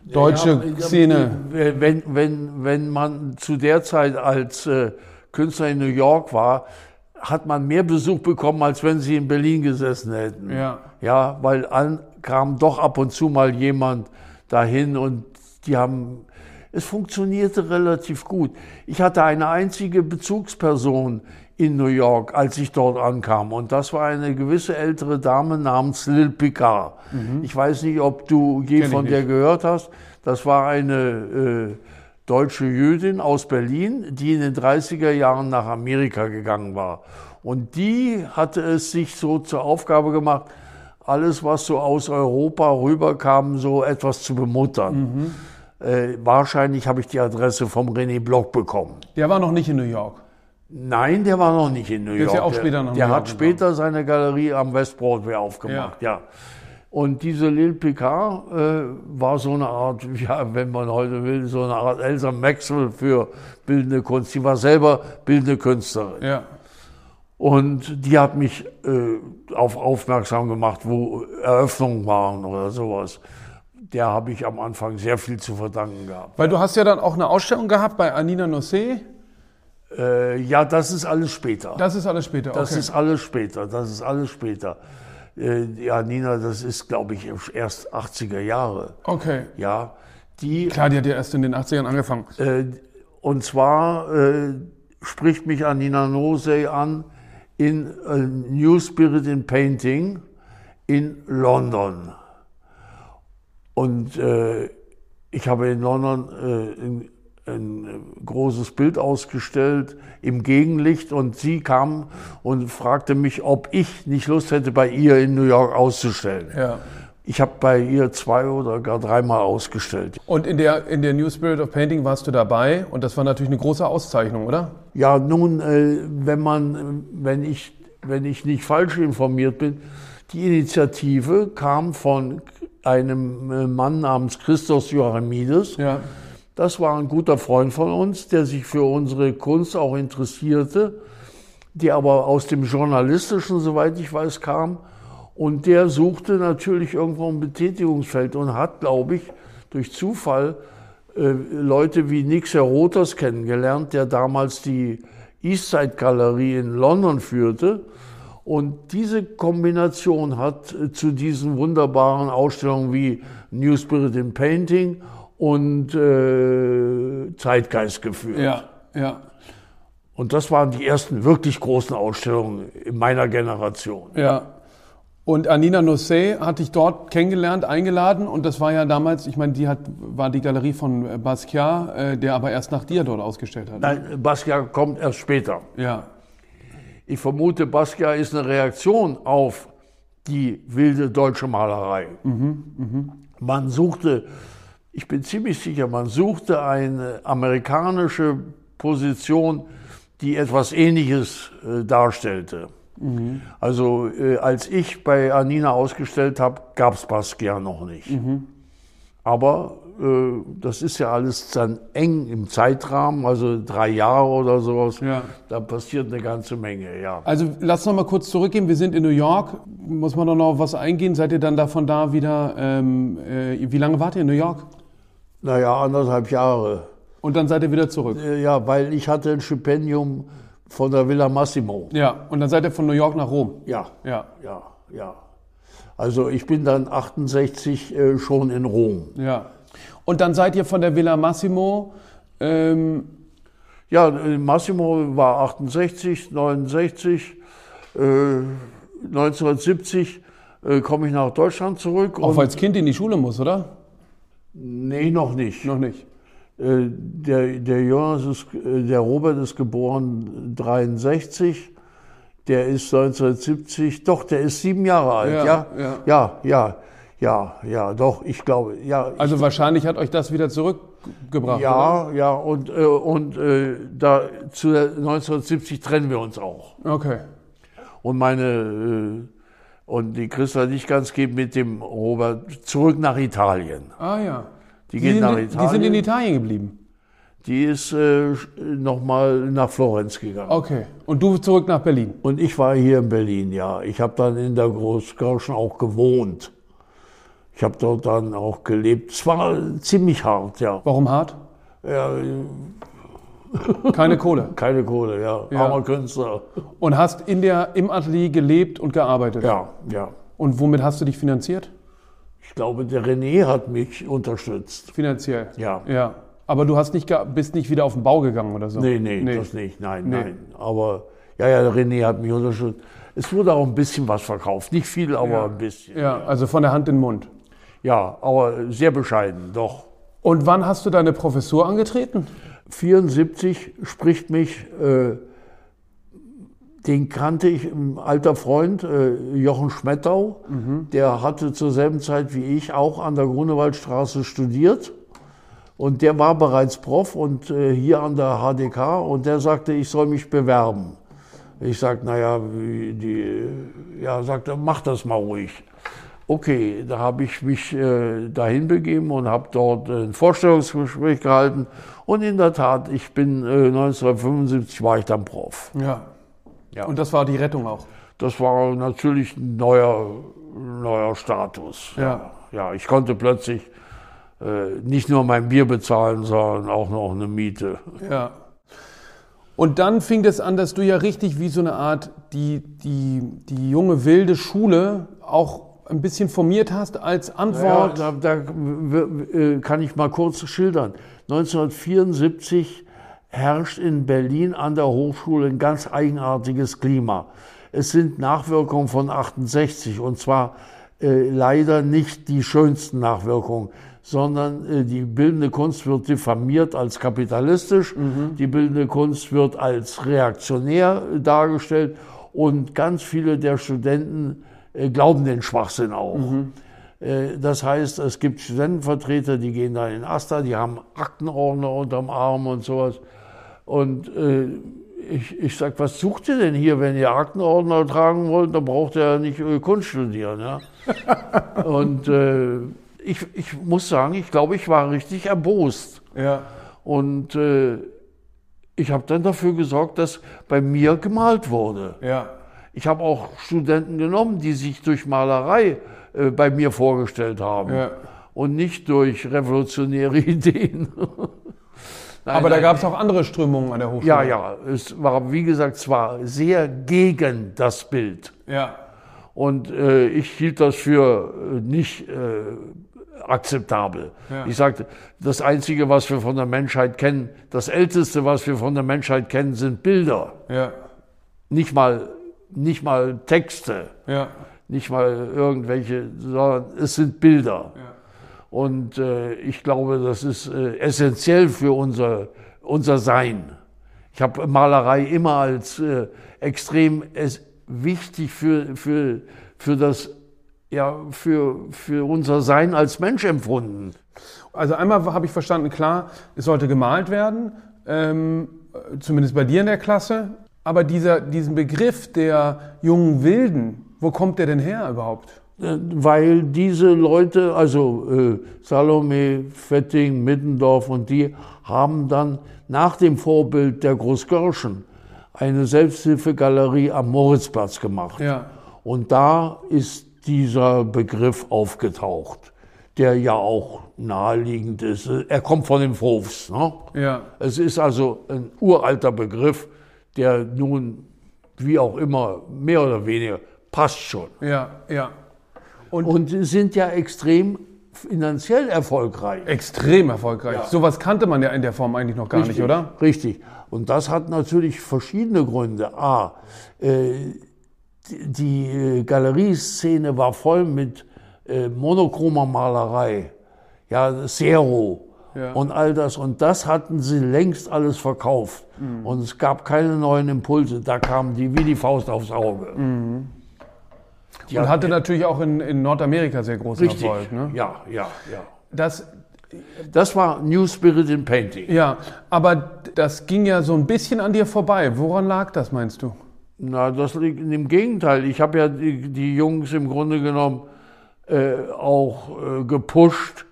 deutsche Ja, Szene. Wenn, wenn, wenn man zu der Zeit als äh, Künstler in New York war, hat man mehr Besuch bekommen, als wenn sie in Berlin gesessen hätten. Ja. Ja, weil an, kam doch ab und zu mal jemand dahin und die haben, es funktionierte relativ gut. Ich hatte eine einzige Bezugsperson in New York, als ich dort ankam. Und das war eine gewisse ältere Dame namens Lil Picard. Ich weiß nicht, ob du je Mhm. Kenn von der gehört hast. Das war eine äh, deutsche Jüdin aus Berlin, die in den 30er Jahren nach Amerika gegangen war. Und die hatte es sich so zur Aufgabe gemacht, alles, was so aus Europa rüberkam, so etwas zu bemuttern. Mhm. Äh, wahrscheinlich habe ich die Adresse vom René Block bekommen. Der war noch nicht in New York. Nein, der war noch nicht in New Der ist York. ja auch später nach der New York hat später seine Galerie am West Broadway aufgemacht, ja. Und diese Lil Picard äh, war so eine Art, ja, wenn man heute will, so eine Art Elsa Maxwell für bildende Kunst. Sie war selber bildende Künstlerin. Ja. Und die hat mich äh, auf aufmerksam gemacht, wo Eröffnungen waren oder sowas. Der habe ich am Anfang sehr viel zu verdanken gehabt. Weil du hast ja dann auch eine Ausstellung gehabt bei Anina Nossé. Äh, ja, das ist alles später. Das ist alles später. Das okay. ist alles später. Das ist alles später. Äh, ja, Nina, das ist, glaube ich, erst 80er Jahre. okay. Ja, die Klar, die hat ja erst in den 80ern angefangen. Äh, und zwar äh, spricht mich Anina Nosey an in äh, New Spirit in Painting in London. Und äh, ich habe in London äh, ein, ein großes Bild ausgestellt im Gegenlicht und sie kam und fragte mich, ob ich nicht Lust hätte, bei ihr in New York auszustellen. Ja. Ich habe bei ihr zwei oder gar dreimal ausgestellt. Und in der, in der New Spirit of Painting warst du dabei und das war natürlich eine große Auszeichnung, oder? Ja, nun, äh, wenn man, wenn ich, wenn ich nicht falsch informiert bin, die Initiative kam von einem äh, Mann namens Christos Joachimides. Ja. Das war ein guter Freund von uns, der sich für unsere Kunst auch interessierte, der aber aus dem Journalistischen, soweit ich weiß, kam. Und der suchte natürlich irgendwo ein Betätigungsfeld und hat, glaube ich, durch Zufall Leute wie Nix Herotos kennengelernt, der damals die Eastside Galerie in London führte. Und diese Kombination hat äh, zu diesen wunderbaren Ausstellungen wie New Spirit in Painting und äh, Zeitgeist geführt. Ja, ja, Und das waren die ersten wirklich großen Ausstellungen in meiner Generation. ja. Und Anina Nossé hat dich dort kennengelernt, eingeladen und das war ja damals, ich meine, die hat, war die Galerie von äh, Basquiat, äh, der aber erst nach dir dort ausgestellt hat. Nein, Basquiat kommt erst später. Ja, Ich vermute, Basquiat ist eine Reaktion auf die wilde deutsche Malerei. Man suchte, ich bin ziemlich sicher, man suchte eine amerikanische Position, die etwas Ähnliches äh, darstellte. Also äh, als ich bei Anina ausgestellt habe, gab es Basquiat noch nicht. Aber äh, das ist ja alles dann eng im Zeitrahmen, also drei Jahre oder sowas. Ja. Da passiert eine ganze Menge, ja. Also lass noch mal kurz zurückgehen. Wir sind in New York. Muss man doch noch auf was eingehen? Seid ihr dann davon da wieder? Ähm, äh, wie lange wart ihr in New York? Naja, anderthalb Jahre. Und dann seid ihr wieder zurück. Äh, Ja, weil ich hatte ein Stipendium von der Villa Massimo. Ja. Und dann seid ihr von New York nach Rom. Ja, Ja. ja, ja. Also ich bin dann 68 äh, schon in Rom. Ja. Und dann seid ihr von der Villa Massimo. Ähm, Ja, äh, Massimo war 68, 69, äh, 1970 äh, komme ich nach Deutschland zurück. auch als Kind in die Schule muss, oder? nee, noch nicht. Noch nicht. Äh, Der, der Jonas ist, äh, der Robert ist geboren 63. Der ist 1970, doch, der ist sieben Jahre alt, Ja, ja? ja. Ja, ja, ja, ja, doch, ich glaube, ja. Also wahrscheinlich hat euch das wieder zurückgebracht. ja, ja, und, äh, und äh, da, zu der 1970 trennen wir uns auch. Oder? Okay. Und meine, äh, und die Christa Lichtgans geht mit dem Robert zurück nach Italien. Ah ja. Die geht sind, nach Die sind Italien. in Italien geblieben. Die ist äh, nochmal nach Florenz gegangen. Okay. Und du zurück nach Berlin. Und ich war hier in Berlin, ja. Ich habe dann in der Großkirchen auch gewohnt. Ich habe dort dann auch gelebt. Es war ziemlich hart, ja. Warum hart? ja Keine Kohle. keine Kohle, ja. Ja. Armer Künstler. Und hast in der, im Atelier gelebt und gearbeitet. Ja, ja. Und womit hast du dich finanziert? Ich glaube, der René hat mich unterstützt. Finanziell. Ja. Ja. Aber du hast nicht, bist nicht wieder auf den Bau gegangen oder so? Nee, nee, das nicht. Nein, Nee. nein. Aber ja, ja, der René hat mich unterstützt. Es wurde auch ein bisschen was verkauft. Nicht viel, aber Ja. ein bisschen. Ja, also von der Hand in den Mund. Ja, aber sehr bescheiden, doch. Und wann hast du deine Professur angetreten? 74 spricht mich, äh, den kannte ich, ein alter Freund, äh, Jochen Schmettau, der hatte zur selben Zeit wie ich auch an der Grunewaldstraße studiert. Und der war bereits Prof und äh, hier an der HDK und der sagte, ich soll mich bewerben. Ich sagte, naja, die, ja, sagte, mach das mal ruhig. Okay, da habe ich mich äh, dahin begeben und habe dort ein Vorstellungsgespräch gehalten. Und in der Tat, ich bin äh, 1975 war ich dann Prof. Ja. Ja. Und das war die Rettung auch? Das war natürlich ein neuer, neuer Status. Ja. ja, ich konnte plötzlich äh, nicht nur mein Bier bezahlen, sondern auch noch eine Miete. Ja. Und dann fing es an, dass du ja richtig wie so eine Art die, die, die junge wilde Schule auch ein bisschen formiert hast als Antwort. Ja, da, da äh, kann ich mal kurz schildern. 1974 herrscht in Berlin an der Hochschule ein ganz eigenartiges Klima. Es sind Nachwirkungen von 68 und zwar äh, leider nicht die schönsten Nachwirkungen, sondern äh, die bildende Kunst wird diffamiert als kapitalistisch, mhm. die bildende Kunst wird als reaktionär dargestellt und ganz viele der Studenten äh, glauben den Schwachsinn auch. Mhm. Äh, das heißt, es gibt Studentenvertreter, die gehen da in Asta, die haben Aktenordner unterm Arm und sowas. Und äh, ich, ich sage, was sucht ihr denn hier, wenn ihr Aktenordner tragen wollt, dann braucht ihr ja nicht Kunst studieren. Ja? und äh, ich, ich muss sagen, ich glaube, ich war richtig erbost. Ja. Und äh, ich habe dann dafür gesorgt, dass bei mir gemalt wurde. Ja. Ich habe auch Studenten genommen, die sich durch Malerei äh, bei mir vorgestellt haben ja. und nicht durch revolutionäre Ideen. Nein, Aber da gab es auch andere Strömungen an der Hochschule. Ja, ja. Es war, wie gesagt, zwar sehr gegen das Bild. Ja. Und äh, ich hielt das für äh, nicht äh, akzeptabel. Ja. Ich sagte, das Einzige, was wir von der Menschheit kennen, das Älteste, was wir von der Menschheit kennen, sind Bilder. Ja. Nicht mal nicht mal Texte, ja. nicht mal irgendwelche, sondern es sind Bilder. Ja. Und äh, ich glaube, das ist äh, essentiell für unser, unser Sein. Ich habe Malerei immer als äh, extrem wichtig für, für, für das ja, für, für unser Sein als Mensch empfunden. Also einmal habe ich verstanden, klar, es sollte gemalt werden, ähm, zumindest bei dir in der Klasse. Aber dieser, diesen Begriff der jungen Wilden, wo kommt der denn her überhaupt? Weil diese Leute, also äh, Salome, Fetting, Middendorf und die, haben dann nach dem Vorbild der Großgörschen eine Selbsthilfegalerie am Moritzplatz gemacht. Ja. Und da ist dieser Begriff aufgetaucht, der ja auch naheliegend ist. Er kommt von den Hofs. Ne? Ja. Es ist also ein uralter Begriff, der nun, wie auch immer, mehr oder weniger passt schon. Ja, ja. Und, und sind ja extrem finanziell erfolgreich. Extrem erfolgreich. Ja. Sowas kannte man ja in der Form eigentlich noch gar richtig, nicht, oder? Richtig. Und das hat natürlich verschiedene Gründe. A, äh, die äh, Galerieszene war voll mit äh, monochromer Malerei. Ja, Zero ja. und all das. Und das hatten sie längst alles verkauft. Mhm. Und es gab keine neuen Impulse. Da kamen die wie die Faust aufs Auge. Mhm. Und hatte natürlich auch in, in Nordamerika sehr großen richtig. Erfolg. Ne? Ja, ja, ja. Das, das war New Spirit in Painting. Ja, aber das ging ja so ein bisschen an dir vorbei. Woran lag das, meinst du? Na, das liegt im Gegenteil. Ich habe ja die, die, Jungs im Grunde genommen äh, auch äh, gepusht,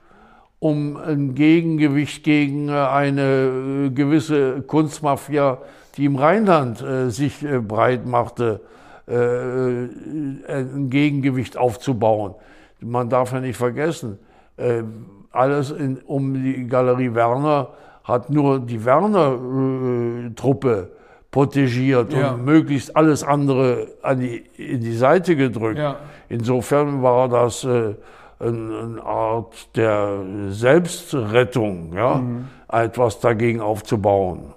um ein Gegengewicht gegen äh, eine äh, gewisse Kunstmafia, die im Rheinland äh, sich äh, breit machte, ein Gegengewicht aufzubauen. Man darf ja nicht vergessen, äh, alles in, um die Galerie Werner hat nur die Werner-Truppe protegiert ja. und möglichst alles andere an die, in die Seite gedrückt. Ja. Insofern war das eine Art der Selbstrettung, ja, mhm. etwas dagegen aufzubauen.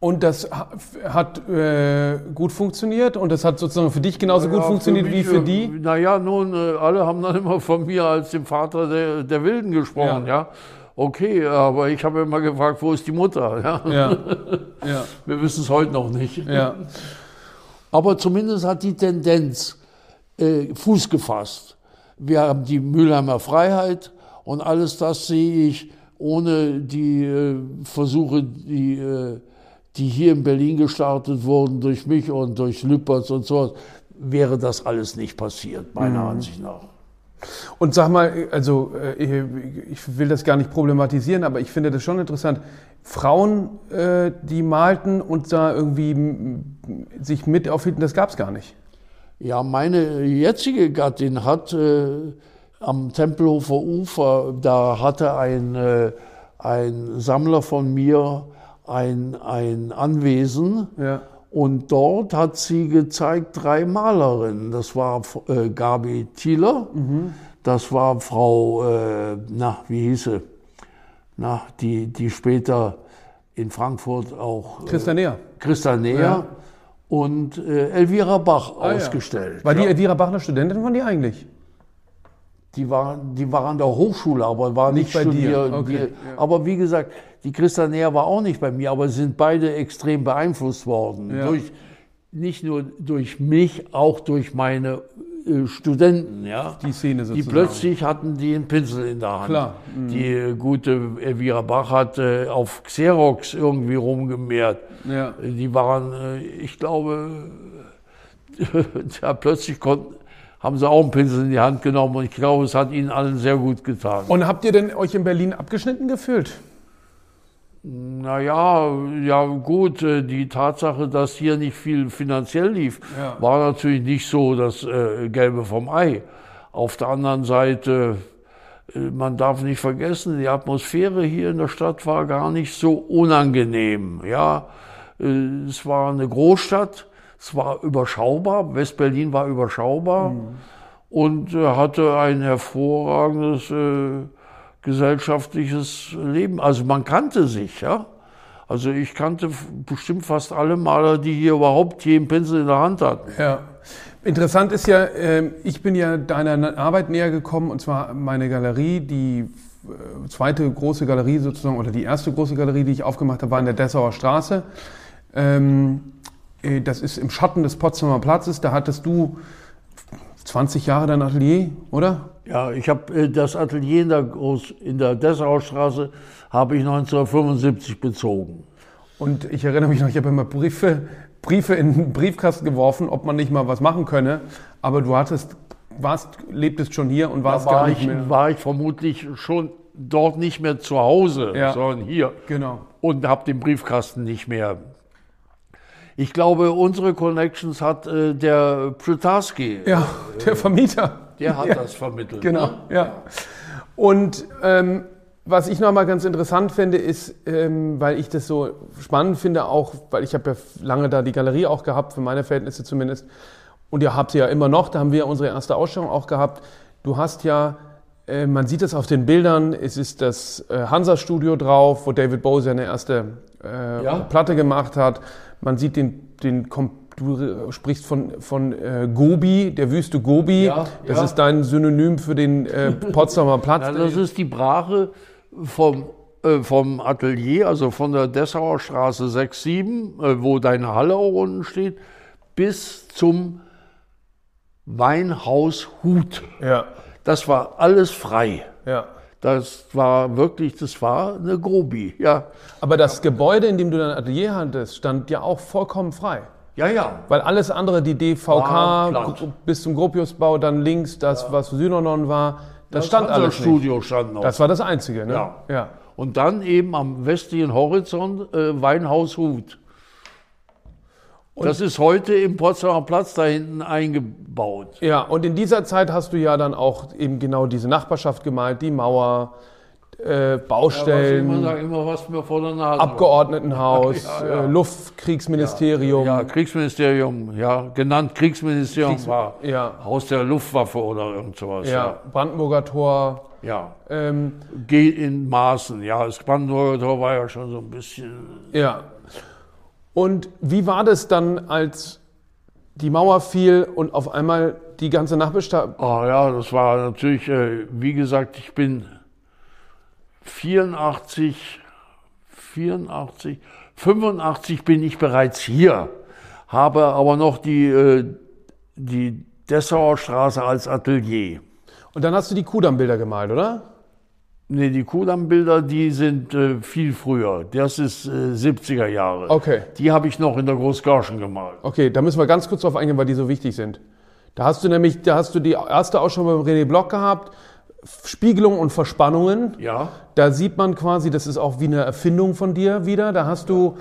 Und das hat äh, gut funktioniert und das hat sozusagen für dich genauso ja, gut funktioniert für mich, wie für die? Naja, nun, äh, alle haben dann immer von mir als dem Vater der, der Wilden gesprochen, ja. ja. Okay, aber ich habe immer gefragt, wo ist die Mutter? Ja. ja. ja. Wir wissen es heute noch nicht. Ja. Aber zumindest hat die Tendenz äh, Fuß gefasst. Wir haben die Mülheimer Freiheit und alles das sehe ich ohne die äh, Versuche, die, äh, die hier in Berlin gestartet wurden durch mich und durch Lüpertz und so, wäre das alles nicht passiert, meiner mhm. Ansicht nach. Und sag mal, also äh, ich will das gar nicht problematisieren, aber ich finde das schon interessant. Frauen, äh, die malten und da irgendwie sich mit aufhielten, das gab es gar nicht. Ja, meine jetzige Gattin hat äh, am Tempelhofer Ufer, da hatte ein, äh, ein Sammler von mir ein, ein Anwesen Ja. und dort hat sie gezeigt drei Malerinnen. Das war äh, Gabi Thieler, das war Frau, äh, na, wie hieß sie? Na, die, die später in Frankfurt auch äh, Christa Näher. Christa Neher Ja. und äh, Elvira Bach Ah, ja. ausgestellt. War die ja. Elvira Bachner Studentin, waren die eigentlich? Die waren, die waren an der Hochschule, aber war nicht, Nicht bei dir, studiert. okay, Die, ja. Aber wie gesagt, die Christa Neher war auch nicht bei mir, aber sind beide extrem beeinflusst worden. Ja. Durch, nicht nur durch mich, auch durch meine äh, Studenten, ja. Die Szene Die sozusagen. plötzlich hatten die einen Pinsel in der Hand. Klar. Die äh, gute Elvira Bach hat äh, auf Xerox irgendwie rumgemehrt. Ja. Die waren, äh, ich glaube, ja, plötzlich konnten, haben sie auch einen Pinsel in die Hand genommen und ich glaube, es hat ihnen allen sehr gut getan. Und habt ihr denn euch in Berlin abgeschnitten gefühlt? Naja, ja gut, äh, die Tatsache, dass hier nicht viel finanziell lief, Ja. war natürlich nicht so das äh, Gelbe vom Ei. Auf der anderen Seite, äh, man darf nicht vergessen, die Atmosphäre hier in der Stadt war gar nicht so unangenehm. Ja, es war eine Großstadt, es war überschaubar, West-Berlin war überschaubar und äh, hatte ein hervorragendes äh, gesellschaftliches Leben. Also man kannte sich, ja. Also ich kannte bestimmt fast alle Maler, die hier überhaupt je einen Pinsel in der Hand hatten. Ja. Interessant ist ja, ähm, ich bin ja deiner Arbeit näher gekommen und zwar meine Galerie, die äh, zweite große Galerie sozusagen oder die erste große Galerie, die ich aufgemacht habe, war in der Dessauer Straße. Ähm, äh, Das ist im Schatten des Potsdamer Platzes. Da hattest du 20 Jahre dein Atelier, oder? Ja, ich habe äh, das Atelier in der, Groß, in der Dessauer Straße habe ich 1975 bezogen. Und ich erinnere mich noch, ich habe immer Briefe, Briefe in den Briefkasten geworfen, ob man nicht mal was machen könne. Aber du hattest, warst, lebtest schon hier und warst Da war gar nicht ich, mehr. war ich vermutlich schon dort nicht mehr zu Hause, Ja. sondern hier. Genau. und habe den Briefkasten nicht mehr. Ich glaube, unsere Connections hat äh, der Plutarski, Ja, der Vermieter. der hat ja, das vermittelt. Genau, Ne? ja. Und ähm, was ich nochmal ganz interessant finde, ist, ähm, weil ich das so spannend finde, auch, weil ich habe ja lange da die Galerie auch gehabt, für meine Verhältnisse zumindest, und ihr habt sie ja immer noch, da haben wir unsere erste Ausstellung auch gehabt. Du hast ja, äh, man sieht es auf den Bildern, es ist das äh, Hansa-Studio drauf, wo David Bowie seine erste äh, Ja. Platte gemacht hat. Man sieht den, den du sprichst von, von äh, Gobi, der Wüste Gobi. Ja, das ja. ist dein Synonym für den äh, Potsdamer Platz. Ja, das ist die Brache vom, äh, vom Atelier, also von der Dessauer Straße 6, 7, äh, wo deine Halle auch unten steht, bis zum Weinhaus Hut. ja, Das war alles frei. ja. Das war wirklich, das war eine Grobi, ja. Aber das Gebäude, in dem du dein Atelier hattest, stand ja auch vollkommen frei. Ja, ja. Weil alles andere, die DVK bis zum Gropiusbau, dann links das, was Synonon war, das, stand alles nicht. Studio stand noch. Das war das Einzige, ne? Ja. ja. Und dann eben am westlichen Horizont äh, Weinhaus Hut. Das ist heute im Potsdamer Platz da hinten eingebaut. Ja, und in dieser Zeit hast du ja dann auch eben genau diese Nachbarschaft gemalt, die Mauer, äh, Baustellen, immer, sag immer was mir vor der Nase. Abgeordnetenhaus, Ja, ja. Äh, Luftkriegsministerium. Ja, Kriegsministerium, ja, genannt Kriegsministerium war ja. Haus der Luftwaffe oder irgend sowas. ja, Ja, Brandenburger Tor. ja. Ähm, Geht in Maßen. Ja, das Brandenburger Tor war ja schon so ein bisschen. ja. Und wie war das dann, als die Mauer fiel und auf einmal die ganze Nachbarschaft. Ah ja, das war natürlich, äh, wie gesagt, ich bin 84, 84, 85 bin ich bereits hier, habe aber noch die, äh, die Dessauer Straße als Atelier. Und dann hast du die Kudamm-Bilder gemalt, oder? Nee, die Kudamm-Bilder, die sind äh, viel früher. Das ist äh, 70er Jahre. Okay. Die habe ich noch in der Großgarschen gemalt. Okay, da müssen wir ganz kurz drauf eingehen, weil die so wichtig sind. Da hast du nämlich, da hast du die erste Ausstellung beim René Block gehabt, Spiegelung und Verspannungen. Ja. Da sieht man quasi, das ist auch wie eine Erfindung von dir wieder. Da hast du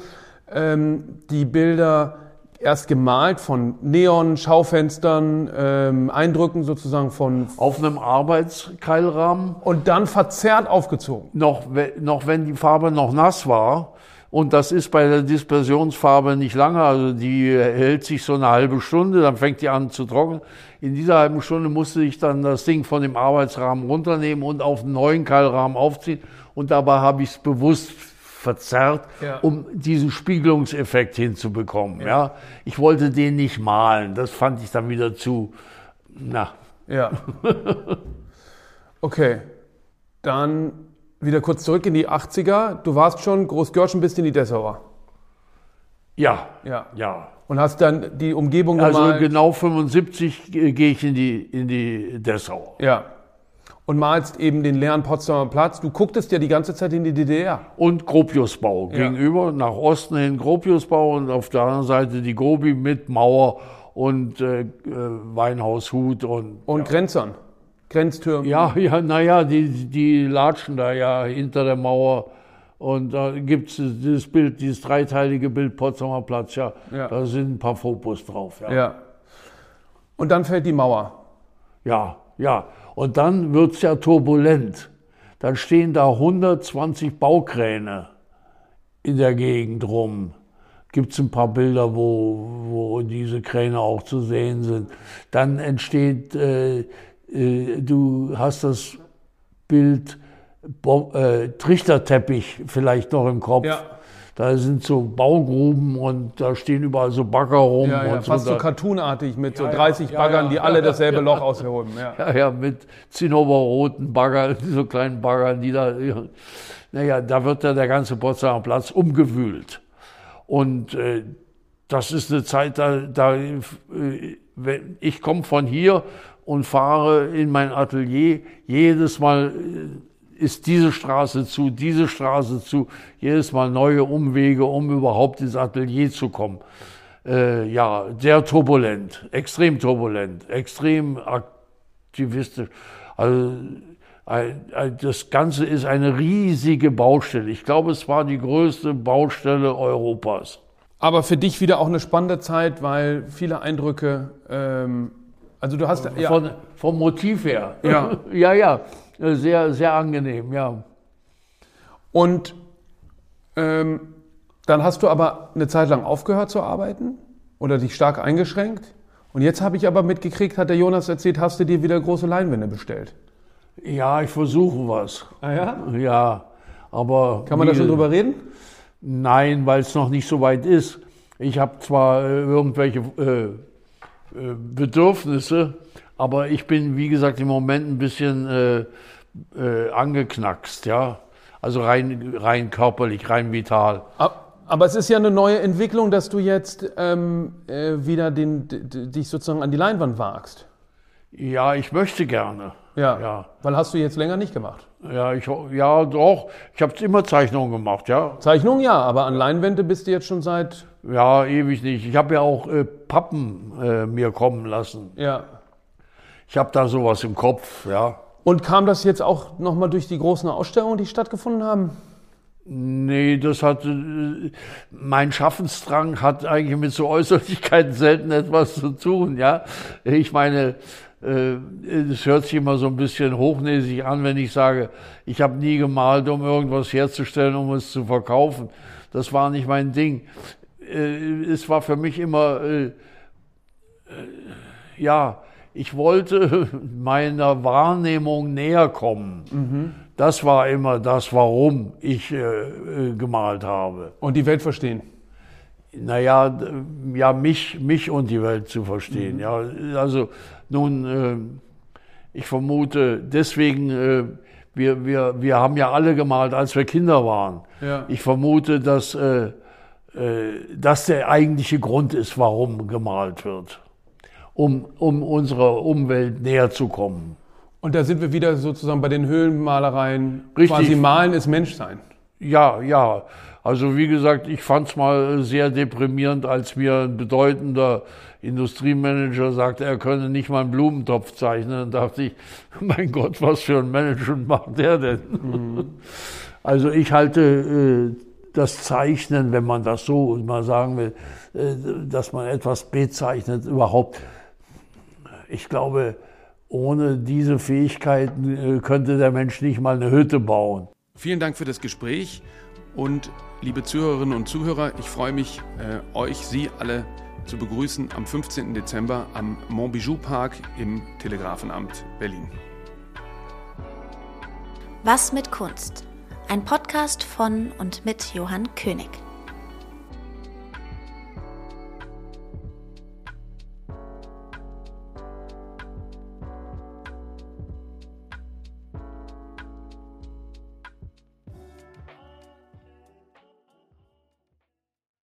ähm, die Bilder erst gemalt von Neon, Schaufenstern, ähm, Eindrücken sozusagen von. Auf einem Arbeitskeilrahmen. Und dann verzerrt aufgezogen. Noch, noch wenn die Farbe noch nass war. Und das ist bei der Dispersionsfarbe nicht lange, also die hält sich so eine halbe Stunde, dann fängt die an zu trocknen. In dieser halben Stunde musste ich dann das Ding von dem Arbeitsrahmen runternehmen und auf einen neuen Keilrahmen aufziehen. Und dabei habe ich es bewusst verzerrt, ja. um diesen Spiegelungseffekt hinzubekommen. Ja. ja. ich wollte den nicht malen. Das fand ich dann wieder zu, na. Ja. okay. Dann wieder kurz zurück in die 80er. Du warst schon Großgörschen bis in die Dessauer. Ja. Ja. Ja. Und hast dann die Umgebung Also gemalt. genau 75 gehe ich in die, in die Dessau. Ja. Und malst eben den leeren Potsdamer Platz. Du gucktest ja die ganze Zeit in die DDR. Und Gropiusbau. Ja. Gegenüber, nach Osten hin Gropiusbau und auf der anderen Seite die Grobi mit Mauer und äh, äh Weinhaushut und. Und ja. Grenzern. Grenztürmen. Ja, ja, naja, die, die latschen da ja hinter der Mauer und da gibt es dieses Bild, dieses dreiteilige Bild Potsdamer Platz, ja, ja. Da sind ein paar Fotos drauf. Ja. ja. Und dann fällt die Mauer. Ja, ja. Und dann wird es ja turbulent. Dann stehen da 120 Baukräne in der Gegend rum. Gibt es ein paar Bilder, wo, wo diese Kräne auch zu sehen sind. Dann entsteht, äh, äh, du hast das Bild Bo äh, Trichterteppich vielleicht noch im Kopf. Ja. Da sind so Baugruben und da stehen überall so Bagger rum. Ja, ja, und fast so, so cartoonartig mit so 30 Baggern, die alle dasselbe Loch ausholen. Ja. ja, mit zinnoberroten Baggern, so kleinen Baggern, die da. Naja, da wird ja der ganze Potsdamer Platz umgewühlt. Und äh, das ist eine Zeit, da, da äh, ich komme von hier und fahre in mein Atelier jedes Mal äh, ist diese Straße zu, diese Straße zu, jedes Mal neue Umwege, um überhaupt ins Atelier zu kommen. Äh, ja, sehr turbulent, extrem turbulent, extrem aktivistisch. Also das Ganze ist eine riesige Baustelle. Ich glaube, es war die größte Baustelle Europas. Aber für dich wieder auch eine spannende Zeit, weil viele Eindrücke. Ähm, also du hast ja Von, vom Motiv her. Ja, ja, ja. Äh, sehr, sehr angenehm, ja. Und ähm, dann hast du aber eine Zeit lang aufgehört zu arbeiten oder dich stark eingeschränkt. Und jetzt habe ich aber mitgekriegt, hat der Jonas erzählt, hast du dir wieder große Leinwände bestellt. Ja, ich versuche was. Ah ja? Ja, aber. Kann man da schon drüber reden? Nein, weil es noch nicht so weit ist. Ich habe zwar äh, irgendwelche äh, äh, Bedürfnisse, aber ich bin, wie gesagt, im Moment ein bisschen äh, äh, angeknackst, ja. Also rein, rein körperlich, rein vital. Aber es ist ja eine neue Entwicklung, dass du jetzt ähm, äh, wieder den, dich sozusagen an die Leinwand wagst. Ja, ich möchte gerne. Ja, ja. Weil hast du jetzt länger nicht gemacht? Ja, ich, ja doch. Ich habe immer Zeichnungen gemacht, ja. Zeichnungen ja, aber an Leinwände bist du jetzt schon seit... Ja, ewig nicht. Ich habe ja auch äh, Pappen äh, mir kommen lassen. Ja. Ich habe da sowas im Kopf, ja. Und kam das jetzt auch nochmal durch die großen Ausstellungen, die stattgefunden haben? Nee, das hat, äh, mein Schaffensdrang hat eigentlich mit so Äußerlichkeiten selten etwas zu tun, ja. Ich meine, äh, es hört sich immer so ein bisschen hochnäsig an, wenn ich sage, ich habe nie gemalt, um irgendwas herzustellen, um es zu verkaufen. Das war nicht mein Ding. Äh, es war für mich immer, ja, ich wollte meiner Wahrnehmung näher kommen. Mhm. Das war immer das, warum ich äh, äh, gemalt habe. Und die Welt verstehen? Naja, ja, mich, mich und die Welt zu verstehen. Mhm. Ja, also nun, äh, ich vermute, deswegen, äh, wir, wir, wir haben ja alle gemalt, als wir Kinder waren. Ja. Ich vermute, dass äh, äh, das der eigentliche Grund ist, warum gemalt wird um, um unserer Umwelt näher zu kommen. Und da sind wir wieder sozusagen bei den Höhlenmalereien. Richtig. Quasi malen ist Menschsein. Ja, ja. Also wie gesagt, ich fand es mal sehr deprimierend, als mir ein bedeutender Industriemanager sagte, er könne nicht mal einen Blumentopf zeichnen. Dann dachte ich, mein Gott, was für ein Management macht der denn? Mhm. Also ich halte äh, das Zeichnen, wenn man das so mal sagen will, äh, dass man etwas bezeichnet, überhaupt. Ich glaube, ohne diese Fähigkeiten äh, könnte der Mensch nicht mal eine Hütte bauen. Vielen Dank für das Gespräch und liebe Zuhörerinnen und Zuhörer, ich freue mich, äh, euch, Sie alle zu begrüßen am 15. Dezember am Montbijou Park im Telegrafenamt Berlin. Was mit Kunst? Ein Podcast von und mit Johann König.